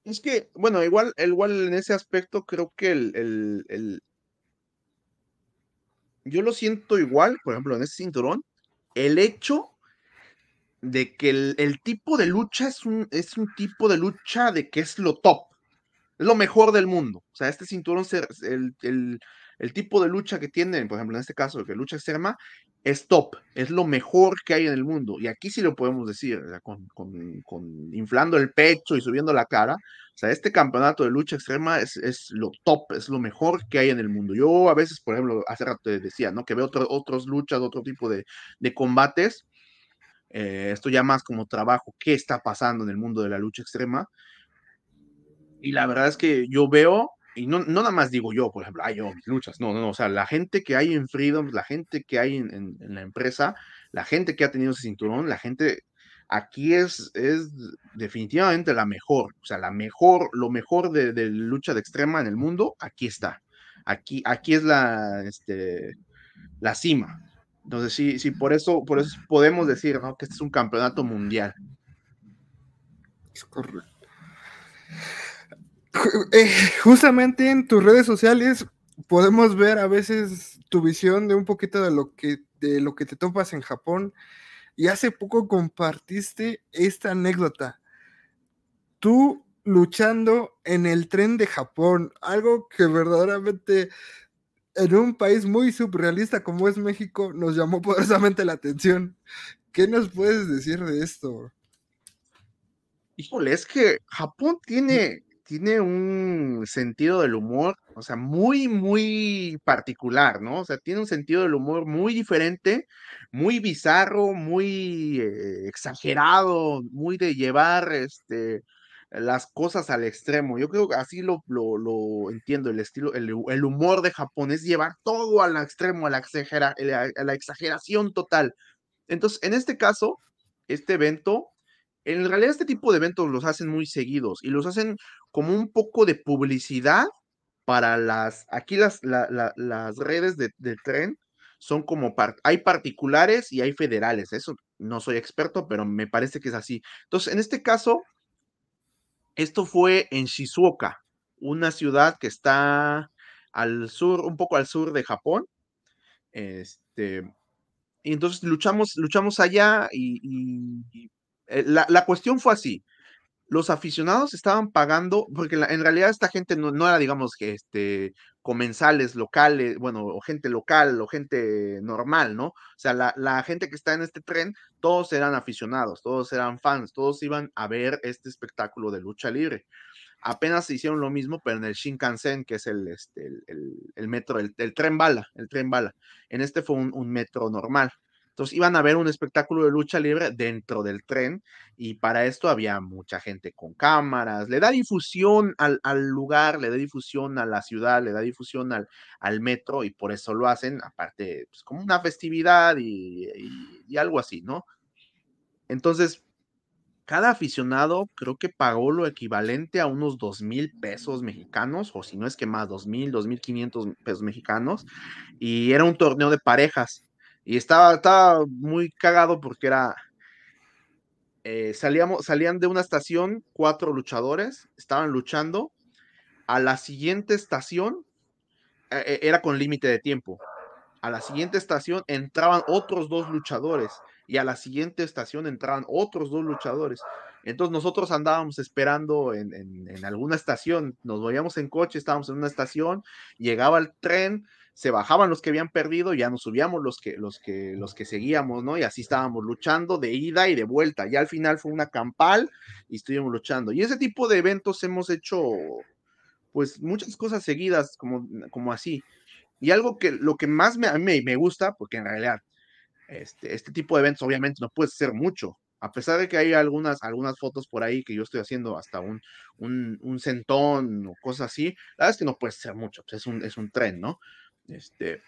Es que, bueno, igual, igual en ese aspecto creo que el, el, yo lo siento igual, por ejemplo, en ese cinturón, el hecho de que el, tipo de lucha es un, es un tipo de lucha de que es lo top, es lo mejor del mundo. O sea, este cinturón, el, el, el tipo de lucha que tiene, por ejemplo, en este caso, que lucha extrema, es top, es lo mejor que hay en el mundo. Y aquí sí lo podemos decir, con, inflando el pecho y subiendo la cara. O sea, este campeonato de lucha extrema es, lo top, es lo mejor que hay en el mundo. Yo a veces, por ejemplo, hace rato te decía, ¿no? Que veo otros otros luchas, otro tipo de, combates. Eh, esto ya más como trabajo, qué está pasando en el mundo de la lucha extrema. Y la verdad es que yo veo, y no, no nada más digo yo, por ejemplo, ay, yo, mis luchas, no, no, no, o sea, la gente que hay en Freedom, la gente que hay en, en, la empresa, la gente que ha tenido ese cinturón, la gente aquí es, es definitivamente la mejor, o sea, la mejor, lo mejor de, de, lucha de extrema en el mundo, aquí está. Aquí, aquí es la, este, la cima. Entonces, sí, sí, por eso, por eso podemos decir, ¿no? Que este es un campeonato mundial. Es correcto. Eh, justamente en tus redes sociales podemos ver a veces tu visión de un poquito de lo que, de lo que te topas en Japón. Y hace poco compartiste esta anécdota. Tú luchando en el tren de Japón, algo que verdaderamente en un país muy surrealista como es México nos llamó poderosamente la atención. ¿Qué nos puedes decir de esto? Híjole, es que Japón tiene, tiene un sentido del humor, o sea, muy, muy particular, ¿no? O sea, tiene un sentido del humor muy diferente, muy bizarro, muy eh, exagerado, muy de llevar este, las cosas al extremo. Yo creo que así lo, lo, lo entiendo, el estilo, el, el, humor de Japón es llevar todo al extremo, a la, exagera, a la exageración total. Entonces, en este caso, este evento en realidad este tipo de eventos los hacen muy seguidos y los hacen como un poco de publicidad para las, aquí las, las redes de, tren son como, hay particulares y hay federales, eso no soy experto, pero me parece que es así. Entonces, en este caso, esto fue en Shizuoka, una ciudad que está al sur, un poco al sur de Japón. Este, y entonces luchamos, luchamos allá y, la, la, cuestión fue así los aficionados estaban pagando, porque en realidad esta gente no, era, digamos, que este, comensales locales, bueno, o gente local, o gente normal, ¿no? O sea, la, la, gente que está en este tren, todos eran aficionados, todos eran fans, todos iban a ver este espectáculo de lucha libre. Apenas se hicieron lo mismo, pero en el Shinkansen, que es el, este, el, metro, el, tren bala, el tren bala. En este fue un metro normal. Entonces iban a ver un espectáculo de lucha libre dentro del tren y para esto había mucha gente con cámaras, le da difusión al, lugar, le da difusión a la ciudad, le da difusión al, al metro y por eso lo hacen, aparte, pues como una festividad y, y algo así, ¿no? Entonces, cada aficionado creo que pagó lo equivalente a unos dos mil pesos mexicanos, o si no es que más, dos mil, dos mil quinientos pesos mexicanos, y era un torneo de parejas. Y estaba, estaba muy cagado porque era. Eh, salíamos, salían de una estación cuatro luchadores, estaban luchando. A la siguiente estación eh, era con límite de tiempo. A la siguiente estación entraban otros dos luchadores y a la siguiente estación entraban otros dos luchadores. Entonces nosotros andábamos esperando en, en, en alguna estación, nos movíamos en coche, estábamos en una estación, llegaba el tren, se bajaban los que habían perdido, ya nos subíamos los que, los que, los que seguíamos, ¿no? Y así estábamos luchando de ida y de vuelta. Ya al final fue una campal y estuvimos luchando. Y ese tipo de eventos hemos hecho, pues, muchas cosas seguidas, como, como así. Y algo que lo que más me, me gusta, porque en realidad este, este tipo de eventos obviamente no puede ser mucho, a pesar de que hay algunas, algunas fotos por ahí que yo estoy haciendo hasta un, un, un centón o cosas así, la verdad es que no puede ser mucho, pues es un, es un tren, ¿no? Este,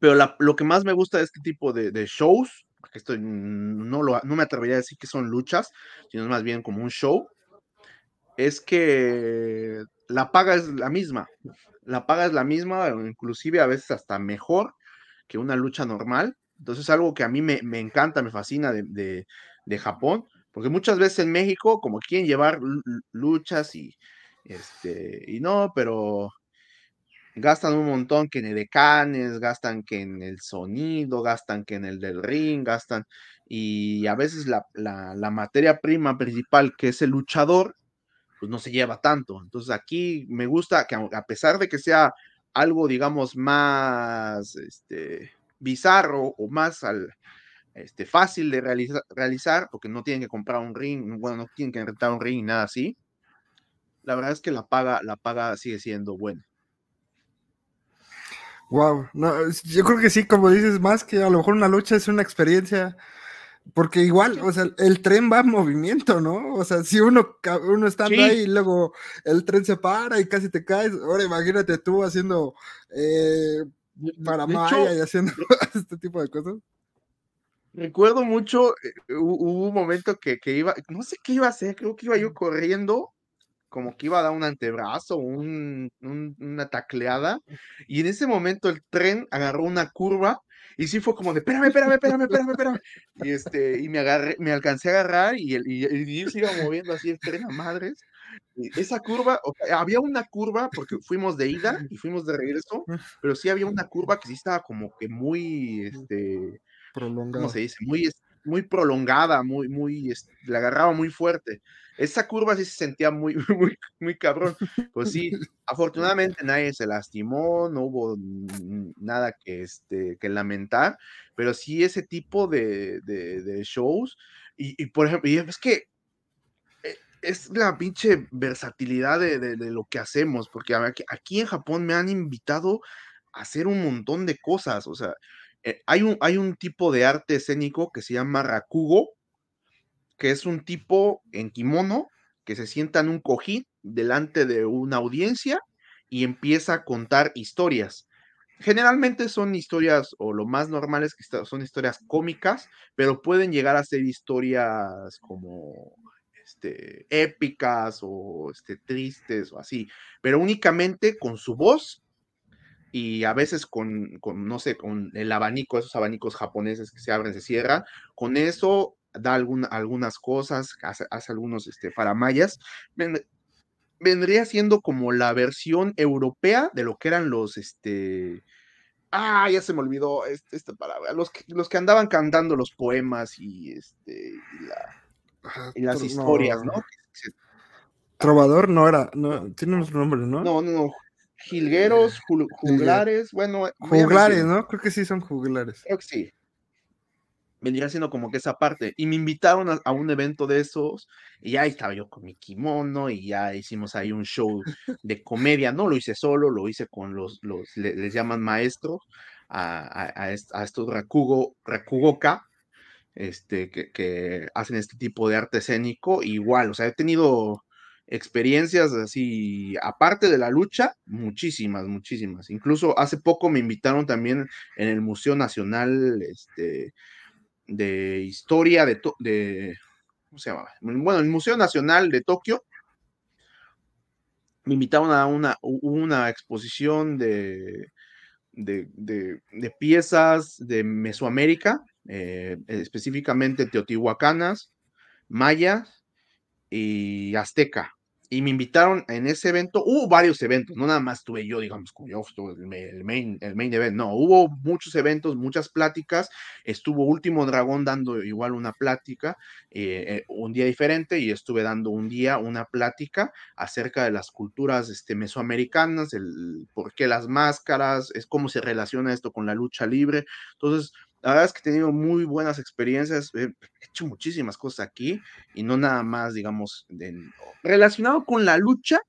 pero lo que más me gusta de este tipo de, shows, porque esto no, lo, no me atrevería a decir que son luchas, sino más bien como un show, es que la paga es la misma. La paga es la misma, inclusive a veces hasta mejor que una lucha normal. Entonces es algo que a mí me, encanta, me fascina de, de, Japón, porque muchas veces en México como quieren llevar luchas y, este, y no, pero gastan un montón que en edecanes, gastan que en el sonido, gastan que en el del ring, gastan, y a veces la, materia prima principal, que es el luchador, pues no se lleva tanto. Entonces aquí me gusta que a pesar de que sea algo, digamos, más este, bizarro o más al, este, fácil de realizar, realizar, porque no tienen que comprar un ring, bueno, no tienen que rentar un ring, nada así. La verdad es que la paga, la paga sigue siendo buena. Wow, no, yo creo que sí, como dices, más que a lo mejor una lucha es una experiencia porque igual, o sea, el tren va en movimiento, ¿no? O sea, si uno, uno estando ahí y luego el tren se para y casi te caes, ahora imagínate tú haciendo eh, para Maya y haciendo este tipo de cosas. Recuerdo mucho, eh, hubo un momento que, que, iba, no sé qué iba a hacer, creo que iba yo corriendo, como que iba a dar un antebrazo, un, una tacleada, y en ese momento el tren agarró una curva y sí fue como de, espérame, espérame, espérame, espérame, espérame. Y, este, y me, agarré, me alcancé a agarrar y el, y, se iba moviendo así el tren a madres. Y esa curva, había una curva, porque fuimos de ida y fuimos de regreso, pero sí había una curva que sí estaba como que muy, este, prolongada. ¿cómo se dice? Muy, muy prolongada, muy, muy, la agarraba muy fuerte. Esa curva sí se sentía muy, muy, muy cabrón. Pues sí, afortunadamente nadie se lastimó, no hubo nada que, este, que lamentar, pero sí ese tipo de, de, shows. Y, por ejemplo, y es que eh, es la pinche versatilidad de, de, lo que hacemos, porque aquí en Japón me han invitado a hacer un montón de cosas, o sea, eh, hay, un, hay un tipo de arte escénico que se llama rakugo, que es un tipo en kimono que se sienta en un cojín delante de una audiencia y empieza a contar historias. Generalmente son historias, o lo más normal es que son historias cómicas, pero pueden llegar a ser historias como este, épicas o este, tristes o así, pero únicamente con su voz y a veces con, con, no sé, con el abanico, esos abanicos japoneses que se abren, se cierran, con eso da algunas cosas, hace, algunos este, faramayas, vendría siendo como la versión europea de lo que eran los, este, ah, ya se me olvidó este, esta palabra, los que, los que andaban cantando los poemas y, este, y, las historias, ¿no? Trovador no era, no, tiene un nombre, ¿no? No, no, no. Jilgueros, juglares, bueno. Juglares, ¿no? Creo que sí son juglares. Creo que sí vendría siendo como que esa parte. Y me invitaron a, un evento de esos, y ya estaba yo con mi kimono, y ya hicimos ahí un show de comedia. No lo hice solo, lo hice con los, los les llaman maestros, a, a, estos Rakugo, Rakugoka, este, que, que, hacen este tipo de arte escénico. Igual, o sea, he tenido experiencias así, aparte de la lucha, muchísimas, muchísimas. Incluso hace poco me invitaron también en el Museo Nacional, este, de historia de, de ¿cómo se llama? Bueno, el Museo Nacional de Tokio me invitaron a una, una exposición de, de, piezas de Mesoamérica, eh, específicamente teotihuacanas, mayas y azteca y me invitaron en ese evento. Hubo varios eventos, no nada más estuve yo, digamos, como yo estuve el main, el main event, no, hubo muchos eventos, muchas pláticas. Estuvo Último Dragón dando igual una plática, eh, eh, un día diferente, y estuve dando un día una plática acerca de las culturas este, mesoamericanas, el por qué las máscaras, es cómo se relaciona esto con la lucha libre. Entonces, la verdad es que he tenido muy buenas experiencias, he hecho muchísimas cosas aquí y no nada más, digamos, relacionado con la lucha,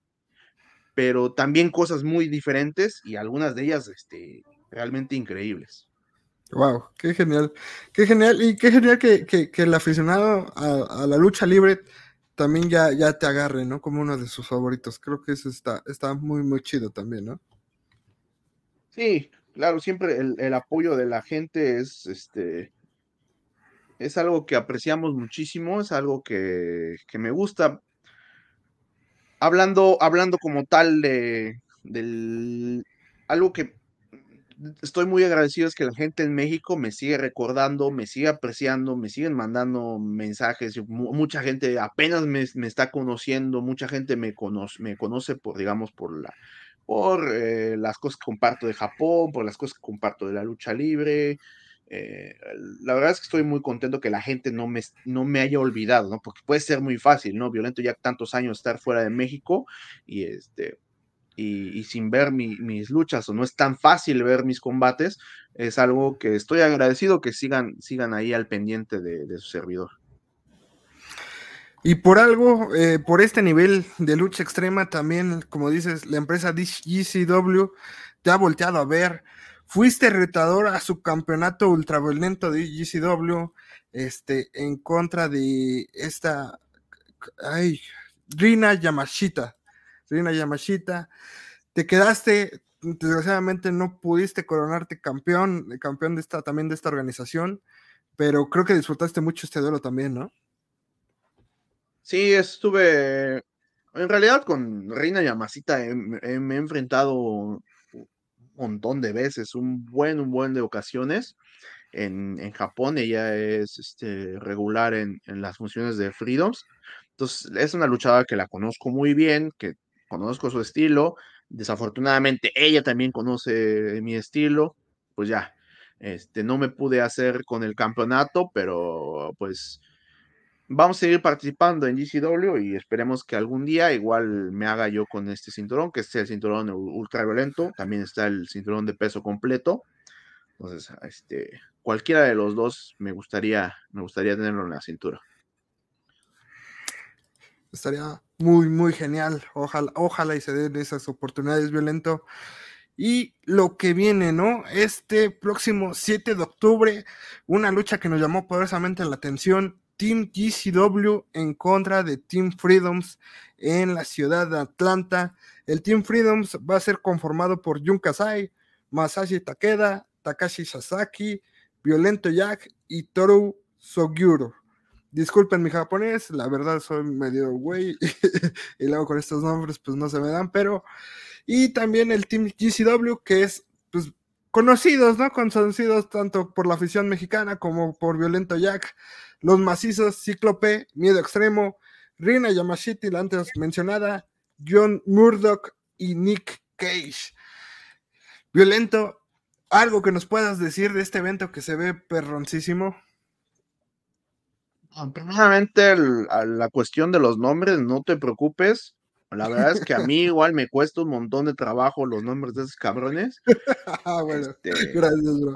pero también cosas muy diferentes y algunas de ellas este, realmente increíbles. Wow, qué genial, qué genial y qué genial que, el aficionado a, la lucha libre también ya, ya te agarre, ¿no? Como uno de sus favoritos. Creo que eso está, está muy, muy chido también, ¿no? Sí, claro, siempre el, apoyo de la gente es este es algo que apreciamos muchísimo, es algo que, me gusta. Hablando, hablando como tal de del algo que estoy muy agradecido es que la gente en México me sigue recordando, me sigue apreciando, me siguen mandando mensajes. Mucha gente apenas me, me está conociendo, mucha gente me conoce, me conoce por, digamos, por la, por eh, las cosas que comparto de Japón, por las cosas que comparto de la lucha libre. Eh, la verdad es que estoy muy contento que la gente no me, no me haya olvidado, ¿no? Porque puede ser muy fácil, ¿no? Violento ya tantos años estar fuera de México y este... Y, sin ver mis luchas o no es tan fácil ver mis combates, es algo que estoy agradecido que sigan, sigan ahí al pendiente de su servidor. Y por algo, eh, por este nivel de lucha extrema, también, como dices, la empresa GCW te ha volteado a ver. Fuiste retador a su campeonato ultraviolento de GCW. este, en contra de esta, ay, Rina Yamashita. Rina Yamashita, te quedaste, desgraciadamente no pudiste coronarte campeón, campeón de esta, también de esta organización, pero creo que disfrutaste mucho este duelo también, ¿no? Sí, estuve, en realidad con Reina Yamashita me he enfrentado un montón de veces, un buen, un buen de ocasiones. En, en Japón ella es este, regular en, en las funciones de Freedoms. Entonces, es una luchadora que la conozco muy bien, que conozco su estilo. Desafortunadamente, ella también conoce mi estilo. Pues ya, este, no me pude hacer con el campeonato, pero pues vamos a seguir participando en GCW y esperemos que algún día igual me haga yo con este cinturón, que es el cinturón ultraviolento. También está el cinturón de peso completo. Entonces, este, cualquiera de los dos me gustaría, me gustaría tenerlo en la cintura. Estaría muy, muy genial. Ojalá, ojalá y se den esas oportunidades violento. Y lo que viene, ¿no? Este próximo 7 de octubre, una lucha que nos llamó poderosamente la atención. Team GCW en contra de Team Freedoms en la ciudad de Atlanta. El Team Freedoms va a ser conformado por Jun Kasai, Masashi Takeda, Takashi Sasaki, Violento Jack y Toru Soguro. Disculpen mi japonés, la verdad soy medio güey y luego con estos nombres pues no se me dan, pero y también el Team GCW que es conocidos, ¿no? Conocidos tanto por la afición mexicana como por Violento Jack, los macizos Cíclope, Miedo Extremo, Rina Yamashita, la antes mencionada, John Murdoch y Nick Cage. Violento, algo que nos puedas decir de este evento que se ve perroncísimo. Ah, primeramente, la cuestión de los nombres, no te preocupes. La verdad es que a mí igual me cuesta un montón de trabajo los nombres de esos cabrones. Ah, este,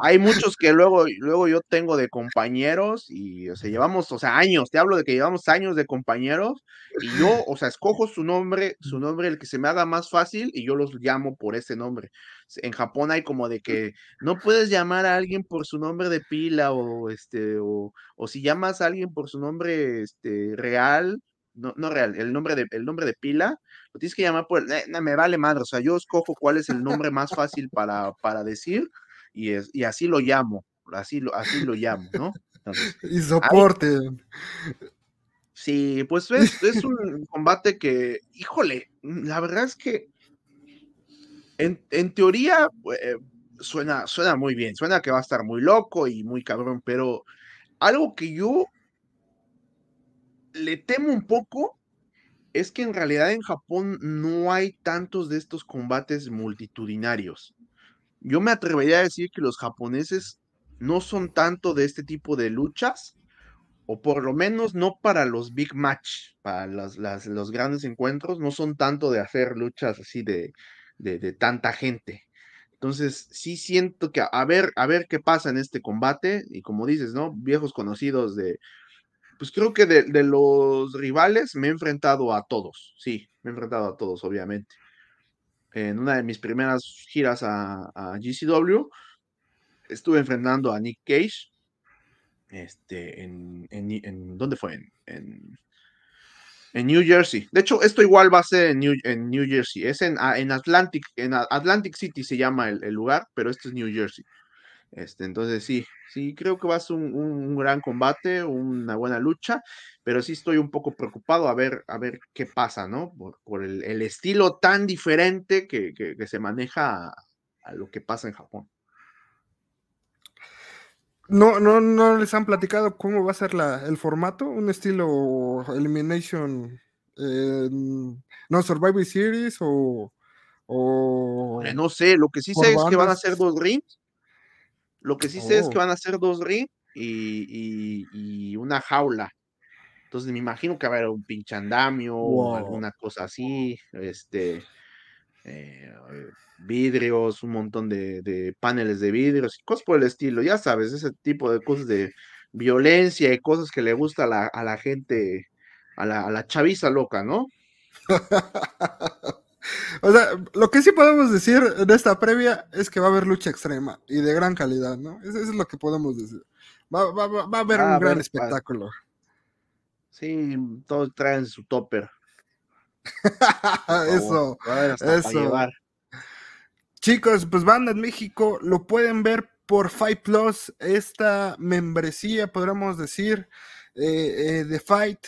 hay muchos que luego, luego yo tengo de compañeros y, o sea, llevamos, o sea, años, te hablo de que llevamos años de compañeros y yo, o sea, escojo su nombre, su nombre, el que se me haga más fácil y yo los llamo por ese nombre. En Japón hay como de que no puedes llamar a alguien por su nombre de pila o, este, o, o si llamas a alguien por su nombre, este, real, no, no real, el nombre, de, el nombre de pila, lo tienes que llamar por, eh, me vale madre, o sea, yo escojo cuál es el nombre más fácil para, para decir y, es, y así lo llamo, así lo, así lo llamo, ¿no? y soporte. sí, pues es, es, un combate que, híjole, la verdad es que en, en teoría eh, suena, suena muy bien, suena que va a estar muy loco y muy cabrón, pero algo que yo le temo un poco es que en realidad en Japón no hay tantos de estos combates multitudinarios. Yo me atrevería a decir que los japoneses no son tanto de este tipo de luchas, o por lo menos no para los big match, para los grandes encuentros, no son tanto de hacer luchas así de, de, tanta gente. Entonces, sí siento que a ver, a ver qué pasa en este combate, y como dices, ¿no? Viejos conocidos de, pues creo que de, los rivales me he enfrentado a todos, sí, me he enfrentado a todos, obviamente. En una de mis primeras giras a, GCW, estuve enfrentando a Nick Cage, este, en, en, ¿dónde fue? En, en, New Jersey. De hecho, esto igual va a ser en New, en New Jersey. Es en, en Atlantic, en Atlantic City se llama el, el lugar, pero esto es New Jersey. Este, entonces sí, sí, creo que va a ser un, gran combate, una buena lucha, pero sí estoy un poco preocupado a ver, a ver qué pasa, ¿no? Por, el, estilo tan diferente que, se maneja a, lo que pasa en Japón. No, no, no les han platicado cómo va a ser el formato, un estilo Elimination, no Survivor Series o, o... No sé, lo que sí sé es que van a ser dos rings lo que sí sé es que oh. van a ser dos ring y, una jaula. Entonces me imagino que va a haber un pinche andamio o alguna cosa así. Este. Eh, vidrios, un montón de, paneles de vidrios y cosas por el estilo, ya sabes, ese tipo de cosas de violencia y cosas que le gusta a la, a la gente, a la, a la chaviza loca, ¿no? O sea, lo que sí podemos decir en esta previa es que va a haber lucha extrema y de gran calidad, ¿no? Eso, es lo que podemos decir. Va, a haber un gran espectáculo. Sí, todos traen su topper. eso, eso. Chicos, pues Banda en México lo pueden ver por Fight Plus, esta membresía, podríamos decir, eh, eh, de Fight.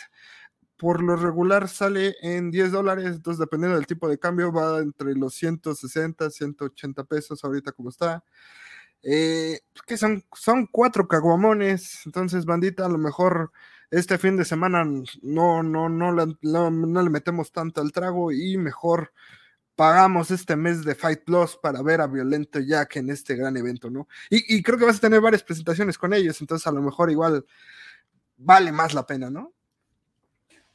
Por lo regular sale en 10 dólares, entonces dependiendo del tipo de cambio va entre los 160, 180 pesos ahorita como está. Eh, que son, son cuatro caguamones, entonces bandita, a lo mejor este fin de semana no, no, no, no, le metemos tanto al trago y mejor pagamos este mes de Fight Plus para ver a Violento Jack en este gran evento, ¿no? Y, creo que vas a tener varias presentaciones con ellos, entonces a lo mejor igual vale más la pena, ¿no?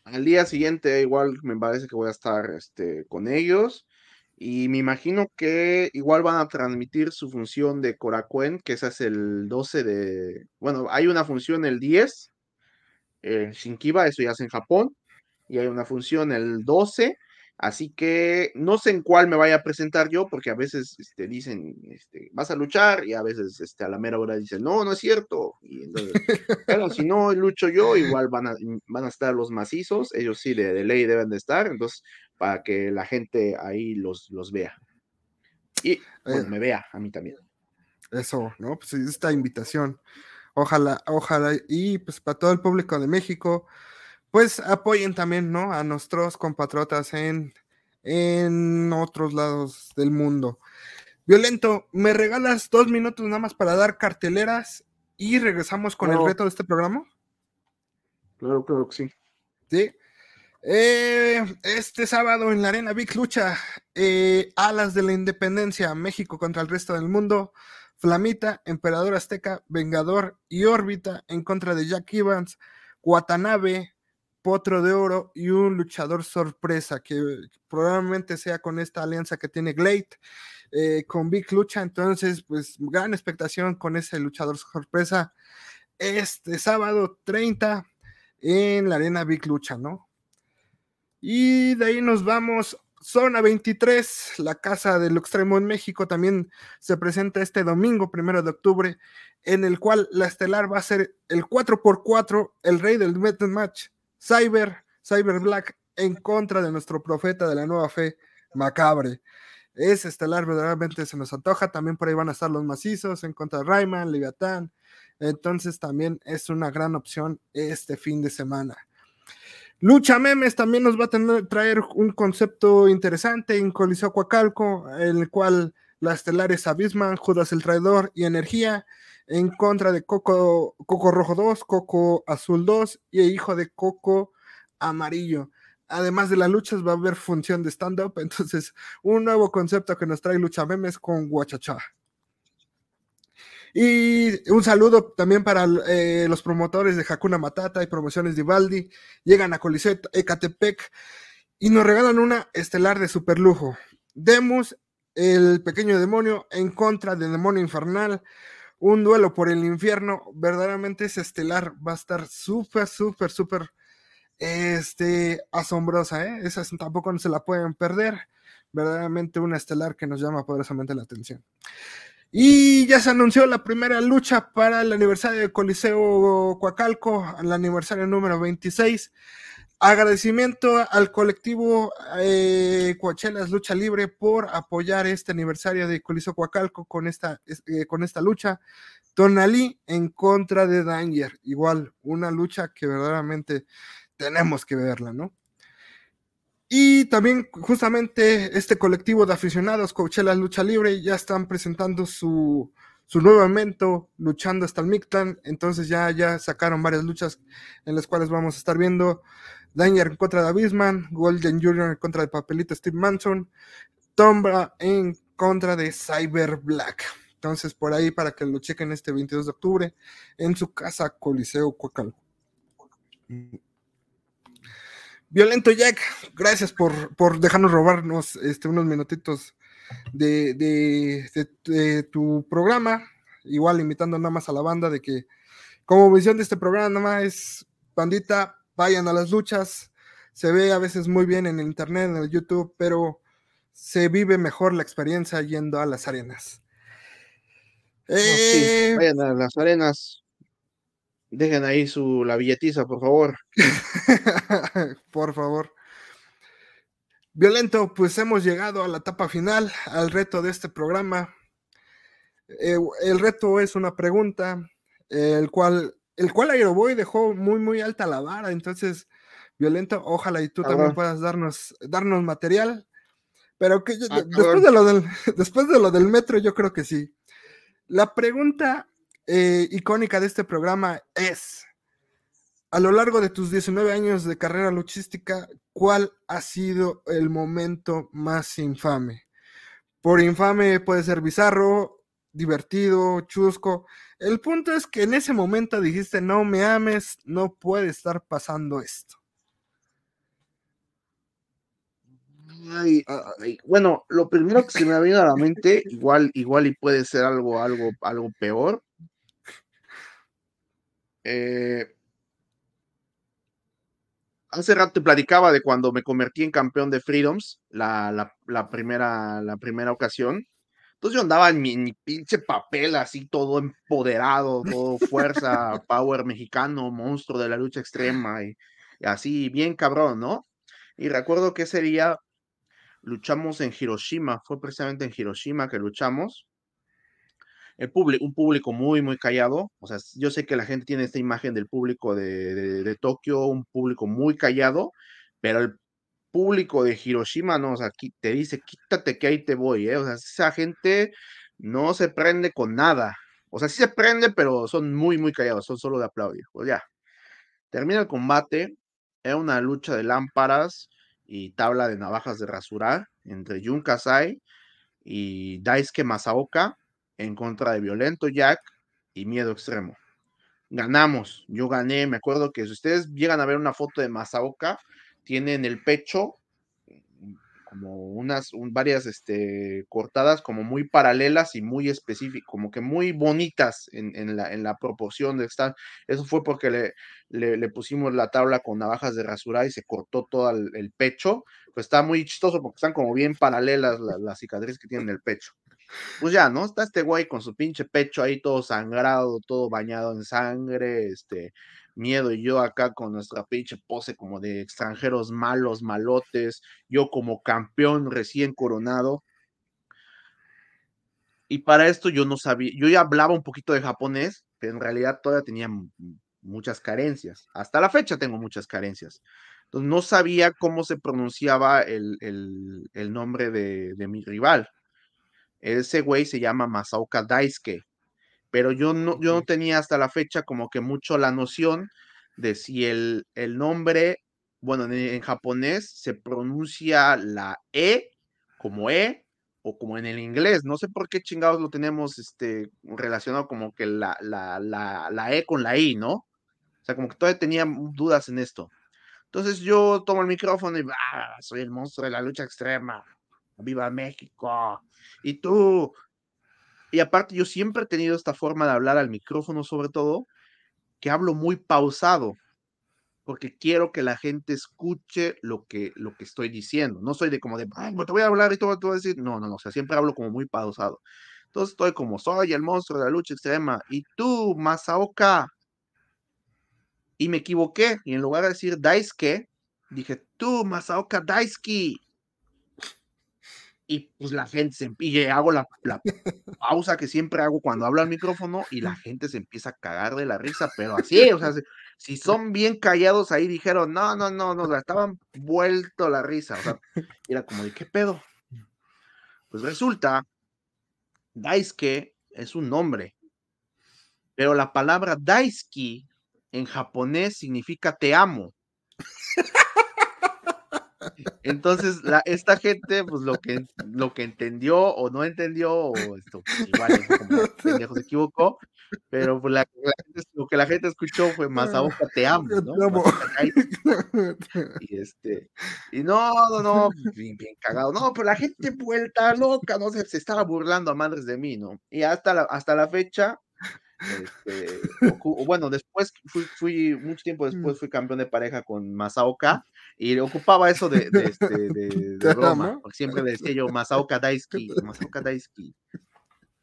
Al día siguiente igual me parece que voy a estar este, con ellos y me imagino que igual van a transmitir su función de Korakuen, que esa es el 12 de, bueno, hay una función el 10 en Shinkiba, eso ya es en Japón, y hay una función el 12 Así que no sé en cuál me vaya a presentar yo, porque a veces este, dicen, este, vas a luchar, y a veces este, a la mera hora dicen, no, no es cierto. Y entonces, bueno, si no lucho yo, igual van a, van a estar los macizos, ellos sí de, ley deben de estar, entonces, para que la gente ahí los, los vea. Y me vea a mí también. Eso, ¿no? Pues esta invitación. Ojalá, ojalá, y pues para todo el público de México, pues apoyen también, ¿no? A nuestros compatriotas en, en otros lados del mundo. Violento, ¿me regalas dos minutos nada más para dar carteleras y regresamos con el reto de este programa? Claro, claro que sí. Sí. Eh, este sábado en la Arena Big Lucha, eh, Alas de la Independencia, México contra el resto del mundo, Flamita, Emperador Azteca, Vengador y Órbita en contra de Jack Evans, Watanabe, potro de oro y un luchador sorpresa que probablemente sea con esta alianza que tiene Glade eh, con Big Lucha. Entonces, pues gran expectación con ese luchador sorpresa este sábado 30 en la arena Big Lucha, ¿no? Y de ahí nos vamos. Zona 23, la casa del extremo en México, también se presenta este domingo, primero de octubre, en el cual la estelar va a ser el 4x4, el rey del Metal Match, Cyber, Cyber Black en contra de nuestro profeta de la nueva fe, Macabre. Es estelar, verdaderamente se nos antoja. También por ahí van a estar los macizos en contra de Rayman, Leviatán. Entonces también es una gran opción este fin de semana. Lucha Memes también nos va a tener, traer un concepto interesante en Coliseo Coacalco, en el cual la estelar es Abisman, Judas el Traidor y Energía en contra de Coco, Coco Rojo 2, Coco Azul 2 y Hijo de Coco Amarillo. Además de las luchas va a haber función de stand-up, entonces un nuevo concepto que nos trae Lucha Memes con Guachachá. Y un saludo también para eh, los promotores de Hakuna Matata y promociones de Ivaldi. Llegan a Coliseo Ecatepec y nos regalan una estelar de super lujo. Demus, el pequeño demonio, en contra del demonio infernal un duelo por el infierno, verdaderamente es estelar, va a estar súper, súper, súper este, asombrosa, ¿eh? Esa tampoco no se la pueden perder, verdaderamente una estelar que nos llama poderosamente la atención. Y ya se anunció la primera lucha para el aniversario de Coliseo Coacalco, el aniversario número 26. Agradecimiento al colectivo eh, Coachelas Lucha Libre por apoyar este aniversario de Coliseo Coacalco con esta, eh, con esta lucha. Tonalí en contra de Danger. Igual, una lucha que verdaderamente tenemos que verla, ¿no? Y también justamente este colectivo de aficionados Coachelas Lucha Libre ya están presentando su, su nuevo evento, luchando hasta el Mictlan. Entonces ya, ya sacaron varias luchas en las cuales vamos a estar viendo Danger en contra de Abisman, Golden Jr. en contra de Papelito Steve Manson, Tombra en contra de Cyber Black. Entonces, por ahí para que lo chequen este 22 de octubre en su casa Coliseo Coacal. Violento Jack, gracias por, por dejarnos robarnos este, unos minutitos de, de, tu programa. Igual invitando nada más a la banda de que, como visión de este programa, nada más es bandita, vayan a las luchas. Se ve a veces muy bien en el internet, en el YouTube, pero se vive mejor la experiencia yendo a las arenas. Eh, vayan a las arenas. Dejen ahí su la billetiza, por favor. por favor. Violento, pues hemos llegado a la etapa final, al reto de este programa. Eh, el reto es una pregunta, el cual, el cual Aeroboy dejó muy, muy alta la vara. Entonces, Violento, ojalá y tú también puedas darnos, darnos material. Pero que ah, después, de lo del, después de lo del metro, yo creo que sí. La pregunta eh, icónica de este programa es, a lo largo de tus 19 años de carrera luchística, ¿cuál ha sido el momento más infame? Por infame puede ser bizarro, divertido, chusco. El punto es que en ese momento dijiste, no me ames, no puede estar pasando esto. bueno, lo primero que se me ha venido a la mente, igual, igual y puede ser algo, algo, algo peor, eh, hace rato te platicaba de cuando me convertí en campeón de Freedoms, la, primera, la primera ocasión. Entonces yo andaba en mi, pinche papel así, todo empoderado, todo fuerza, power mexicano, monstruo de la lucha extrema y, y así, bien cabrón, ¿no? Y recuerdo que ese día luchamos en Hiroshima, fue precisamente en Hiroshima que luchamos el público, un público muy, muy callado. O sea, yo sé que la gente tiene esta imagen del público de, de, Tokio, un público muy callado, pero el público de Hiroshima, no, o sea, aquí te dice, quítate que ahí te voy, ¿eh? O sea, esa gente no se prende con nada. O sea, sí se prende, pero son muy, muy callados, son solo de aplaudir. Pues ya. Termina el combate, era una lucha de lámparas y tabla de navajas de rasurar entre Jun Kasai y Daisuke Masaoka en contra de Violento Jack y Miedo Extremo. Ganamos, yo gané, me acuerdo que si ustedes llegan a ver una foto de Masaoka, tiene en el pecho como unas varias este, cortadas como muy paralelas y muy específicas, como que muy bonitas en, la, en la, proporción de estar. Eso fue porque le, le, pusimos la tabla con navajas de rasurar y se cortó todo el, pecho. Pues está muy chistoso porque están como bien paralelas las cicatrices que tienen en el pecho pues ya, ¿no? Está este güey con su pinche pecho ahí todo sangrado, todo bañado en sangre, este, miedo y yo acá con nuestra pinche pose como de extranjeros malos, malotes, yo como campeón recién coronado. Y para esto yo no sabía, yo ya hablaba un poquito de japonés, pero en realidad todavía tenía muchas carencias. Hasta la fecha tengo muchas carencias. No sabía cómo se pronunciaba el, nombre de mi rival. Ese güey se llama Masaoka Daisuke, pero yo no, yo no tenía hasta la fecha como que mucho la noción de si el, el nombre, bueno, en, japonés se pronuncia la E como E o como en el inglés. No sé por qué chingados lo tenemos este, relacionado como que la, la, la, la E con la I, ¿no? O sea, como que todavía tenía dudas en esto. Entonces yo tomo el micrófono y ah, soy el monstruo de la lucha extrema. Viva México. Y tú. Y aparte, yo siempre he tenido esta forma de hablar al micrófono, sobre todo, que hablo muy pausado, porque quiero que la gente escuche lo que, lo que estoy diciendo. No soy de como de, Ay, te voy a hablar y todo, te voy a decir. No, no, no, o sea, siempre hablo como muy pausado. Entonces estoy como, soy el monstruo de la lucha extrema. Y tú, Masaoka. Y me equivoqué. Y en lugar de decir Daisuke, dije, tú, Masaoka Daisuke y pues la gente se y hago la, pausa que siempre hago cuando hablo al micrófono y la gente se empieza a cagar de la risa, pero así, o sea, si, son bien callados ahí dijeron, no, no, no, no, estaban vuelto la risa, o sea, era como de qué pedo. Pues resulta, Daisuke es un nombre, pero la palabra Daisuke en japonés significa te amo. Entonces, la, esta gente, pues lo que, lo que entendió o no entendió, o esto, pues, igual, como pendejo se equivocó, pero pues, la, lo que la gente escuchó fue Masaoka te amo, ¿no? Y este, y no, no, no, bien, bien, cagado, no, pero la gente vuelta loca, no sé, se estaba burlando a madres de mí, ¿no? Y hasta la, hasta la fecha, este, bueno, después fui, fui, mucho tiempo después fui campeón de pareja con Masaoka y ocupaba eso de, de, este, de, porque siempre le decía yo Masaoka Daisuke, Masaoka Daisuke.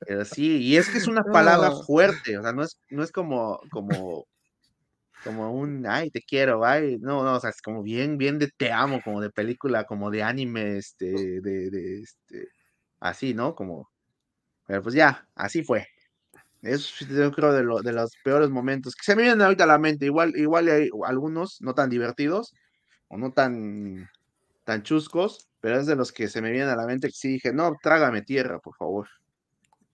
Pero sí, y es que es una palabra fuerte, o sea, no es, no es como, como, como un, ay, te quiero, ay, no, no, o sea, es como bien, bien de te amo, como de película, como de anime, este, de, de, este, así, ¿no? Como, pero pues ya, así fue. Eso yo creo de, lo, de los peores momentos que se me vienen ahorita a la mente. Igual, igual hay algunos no tan divertidos o no tan, tan chuscos, pero es de los que se me vienen a la mente que sí dije, no, trágame tierra, por favor.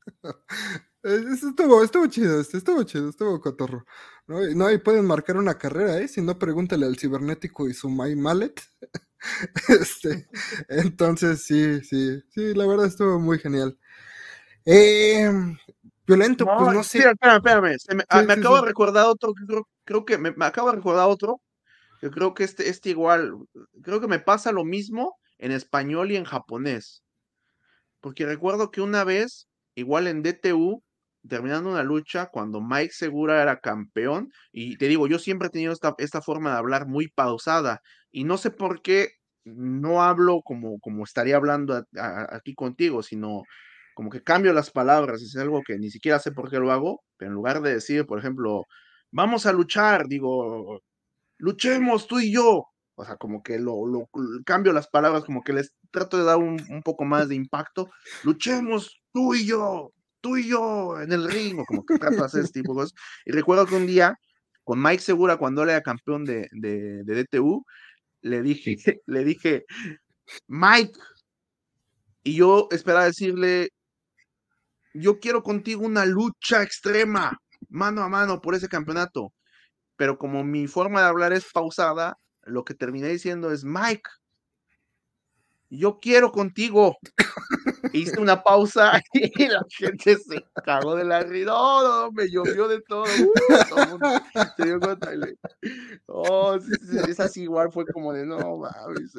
Estuvo, estuvo chido, este, estuvo chido, estuvo cotorro. ¿no? no, y pueden marcar una carrera, ¿eh? Si no, pregúntale al cibernético y su My Mallet. este, entonces, sí, sí, sí, la verdad estuvo muy genial. Eh, violento, pues no sé. espérame, espérame. me, ah, acabo de recordar otro, creo, creo que me, acabo de recordar otro. Yo creo que este, este igual, creo que me pasa lo mismo en español y en japonés. Porque recuerdo que una vez, igual en DTU, terminando una lucha, cuando Mike Segura era campeón, y te digo, yo siempre he tenido esta, esta forma de hablar muy pausada, y no sé por qué no hablo como, como estaría hablando aquí contigo, sino como que cambio las palabras, es algo que ni siquiera sé por qué lo hago, pero en lugar de decir, por ejemplo, vamos a luchar, digo, luchemos tú y yo, o sea, como que lo, lo cambio las palabras, como que les trato de dar un, un, poco más de impacto, luchemos tú y yo, tú y yo en el ring, o como que trato de hacer este tipo de cosas. Y recuerdo que un día, con Mike Segura, cuando él era campeón de, de, de DTU, le dije, le dije, Mike, y yo esperaba decirle, yo quiero contigo una lucha extrema, mano a mano por ese campeonato. Pero como mi forma de hablar es pausada, lo que terminé diciendo es, Mike, yo quiero contigo. Hice una pausa y la gente se cagó de la risa. No, no, me llovió de todo. Uh, se dio cuenta. Oh, es así igual, fue como de no, mames.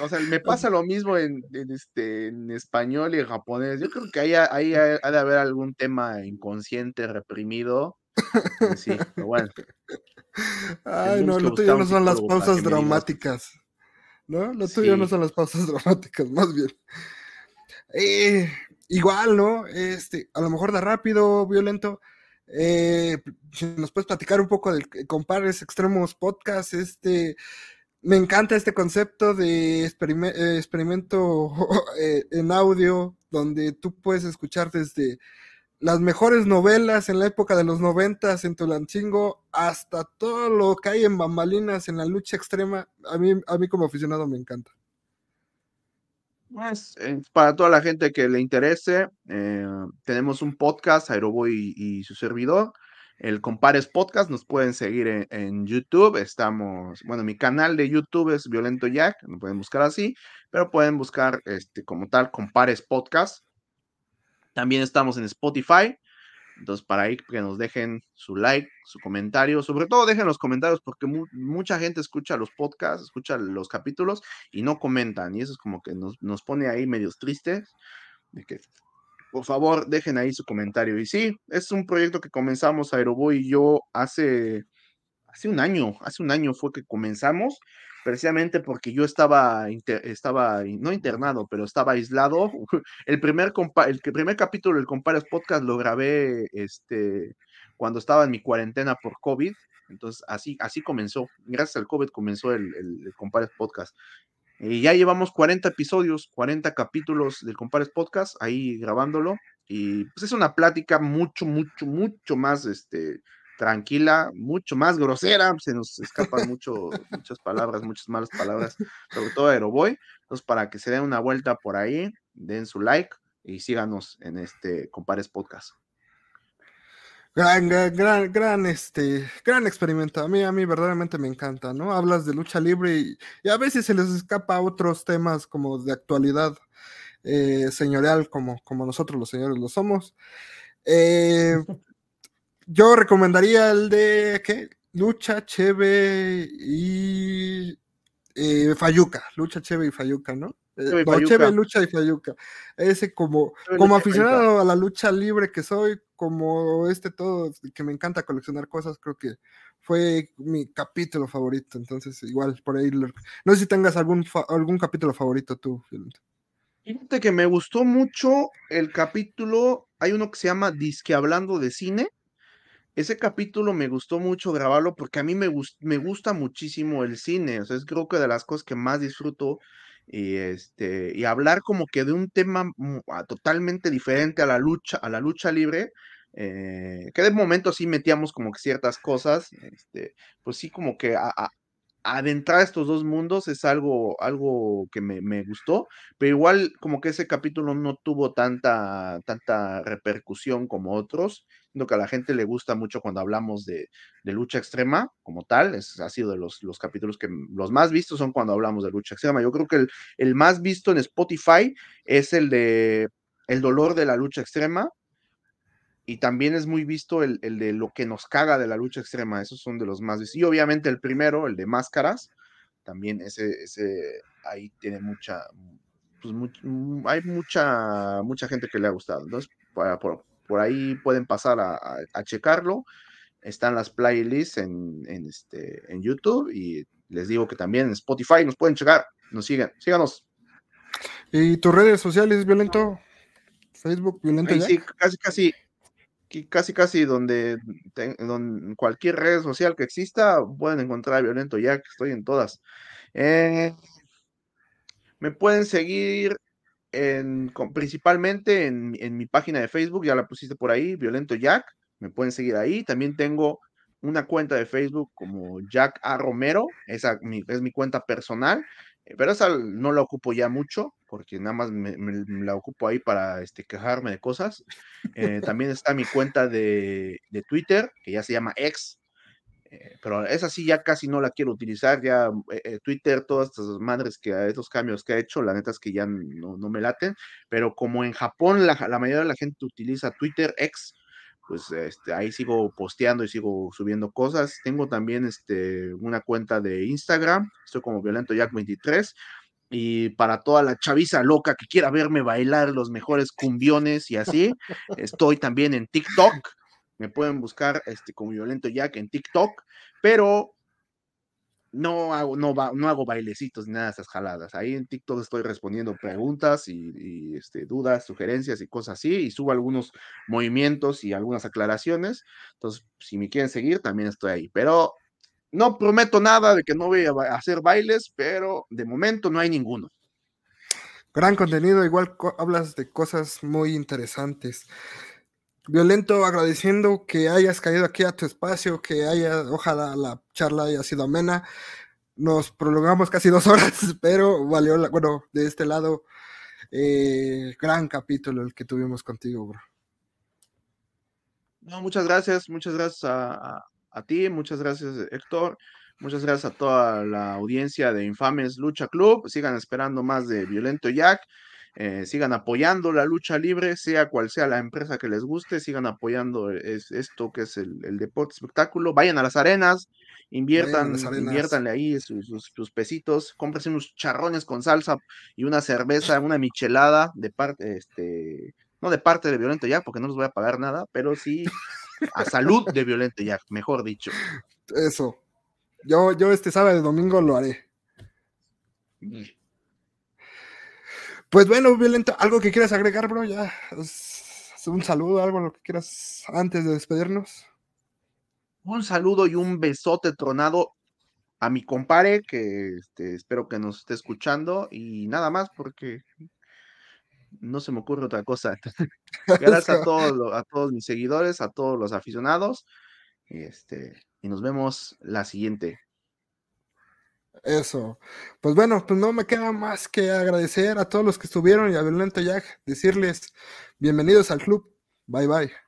O sea, me pasa lo mismo en, este, en español y en japonés. Yo creo que ahí, ahí ha, de haber algún tema inconsciente, reprimido. Sí, pero bueno. Ay, no, lo tuyo no son las pausas dramáticas. ¿No? Lo tuyo no son las pausas dramáticas, más bien. Eh, igual, ¿no? Este, a lo mejor da rápido, violento. Eh, nos puedes platicar un poco del Compares Extremos Podcast, este me encanta este concepto de eh, experimento eh, en audio, donde tú puedes escuchar desde las mejores novelas en la época de los noventas en Tulancingo hasta todo lo que hay en bambalinas en la lucha extrema. A mí, a mí como aficionado me encanta. Pues, eh, para toda la gente que le interese, tenemos un podcast, Aeroboy y su servidor el Compares Podcast, nos pueden seguir en, YouTube, estamos, bueno, mi canal de YouTube es Violento Jack, lo pueden buscar así, pero pueden buscar este, como tal Compares Podcast. También estamos en Spotify, entonces para ahí que nos dejen su like, su comentario, sobre todo dejen los comentarios porque mucha gente escucha los podcasts, escucha los capítulos y no comentan y eso es como que nos, nos pone ahí medios tristes por favor, dejen ahí su comentario. Y sí, es un proyecto que comenzamos Aeroboy y yo hace, hace un año, hace un año fue que comenzamos, precisamente porque yo estaba, estaba no internado, pero estaba aislado. El primer, el primer capítulo del Compares Podcast lo grabé este, cuando estaba en mi cuarentena por COVID. Entonces, así, así comenzó. Gracias al COVID comenzó el, el, el Compares Podcast. Y ya llevamos 40 episodios, 40 capítulos del Compares Podcast, ahí grabándolo. Y pues es una plática mucho, mucho, mucho más este, tranquila, mucho más grosera. Se nos escapan mucho, muchas palabras, muchas malas palabras, sobre todo Aeroboy. Entonces, para que se den una vuelta por ahí, den su like y síganos en este Compares Podcast. Gran, gran, gran, este, gran experimento. A mí, a mí verdaderamente me encanta, ¿no? Hablas de lucha libre y, a veces se les escapa otros temas como de actualidad eh, señorial, como, como nosotros los señores lo somos. Eh, yo recomendaría el de, ¿qué? Lucha, Cheve y eh, Fayuca. Lucha, Cheve y Fayuca, ¿no? Eh, no, Lucha y Fayuca. Ese como, como aficionado a la lucha libre que soy, como este todo, que me encanta coleccionar cosas, creo que fue mi capítulo favorito. Entonces, igual, por ahí. No sé si tengas algún, algún capítulo favorito tú, Fíjate que me gustó mucho el capítulo. Hay uno que se llama Disque Hablando de Cine, ese capítulo me gustó mucho grabarlo porque a mí me, me gusta muchísimo el cine, o sea, es creo que de las cosas que más disfruto y este y hablar como que de un tema ah, totalmente diferente a la lucha a la lucha libre eh, que de momento sí metíamos como que ciertas cosas este pues sí como que a, adentrar estos dos mundos es algo, algo que me, gustó, pero igual como que ese capítulo no tuvo tanta, tanta repercusión como otros, lo que a la gente le gusta mucho cuando hablamos de, lucha extrema como tal, es, ha sido de los, los capítulos que los más vistos son cuando hablamos de lucha extrema. Yo creo que el, el más visto en Spotify es el de El dolor de la lucha extrema, y también es muy visto el, de lo que nos caga de la lucha extrema, esos son de los más vistos. Y obviamente el primero, el de máscaras, también ese, ese ahí tiene mucha, pues hay mucha, mucha gente que le ha gustado. Entonces, ahí pueden pasar a, checarlo. Están las playlists en, en, este, en YouTube y les digo que también en Spotify nos pueden checar, nos siguen, síganos. ¿Y tus redes sociales, Violento? Facebook, Violento. Sí, casi, casi, casi casi donde, cualquier red social que exista pueden encontrar Violento Jack, estoy en todas. Eh, me pueden seguir en, principalmente en, mi página de Facebook, ya la pusiste por ahí, Violento Jack, me pueden seguir ahí. También tengo una cuenta de Facebook como Jack A. Romero, esa es mi cuenta personal. Eh, pero esa no la ocupo ya mucho, porque nada más me, la ocupo ahí para este, quejarme de cosas. Eh, también está mi cuenta de, Twitter, que ya se llama X, eh, pero esa sí ya casi no la quiero utilizar, ya Twitter, todas estas madres que estos cambios que ha hecho, la neta es que ya no, me laten, pero como en Japón la, la mayoría de la gente utiliza Twitter X, pues este, ahí sigo posteando y sigo subiendo cosas. Tengo también este, una cuenta de Instagram, estoy como Violento Jack 23. Y para toda la chaviza loca que quiera verme bailar los mejores cumbiones y así, estoy también en TikTok. Me pueden buscar este, como Violento Jack en TikTok, pero no hago, no, no hago bailecitos ni nada de esas jaladas. Ahí en TikTok estoy respondiendo preguntas y, este, dudas, sugerencias y cosas así, y subo algunos movimientos y algunas aclaraciones. Entonces, si me quieren seguir, también estoy ahí. Pero no prometo nada de que no voy a hacer bailes, pero de momento no hay ninguno. Gran contenido, igual hablas de cosas muy interesantes. Violento, agradeciendo que hayas caído aquí a tu espacio, que haya, ojalá la charla haya sido amena. Nos prolongamos casi dos horas, pero valió, la, bueno, de este lado, eh, gran capítulo el que tuvimos contigo, bro. No, muchas gracias, muchas gracias a, a ti, muchas gracias, Héctor. Muchas gracias a toda la audiencia de Infames Lucha Club. Sigan esperando más de Violento Jack. Eh, sigan apoyando la lucha libre, sea cual sea la empresa que les guste, sigan apoyando esto que es el, deporte espectáculo, vayan a las arenas, inviertan, inviértanle ahí sus, sus, pesitos, cómprense unos charrones con salsa y una cerveza, una michelada de parte, este, no de parte de Violento Jack, porque no les voy a pagar nada, pero sí a salud de Violento Jack, mejor dicho. Eso. Yo, yo este sábado y domingo lo haré. Pues bueno, Violento, ¿algo que quieras agregar, bro? Ya, un saludo, algo lo que quieras antes de despedirnos. Un saludo y un besote tronado a mi compadre, que este, espero que nos esté escuchando, y nada más, porque no se me ocurre otra cosa. Gracias a todos, a todos mis seguidores, a todos los aficionados, y, este, y nos vemos la siguiente. Eso. Pues bueno, pues no me queda más que agradecer a todos los que estuvieron y a Violento Jack, decirles bienvenidos al club. Bye bye.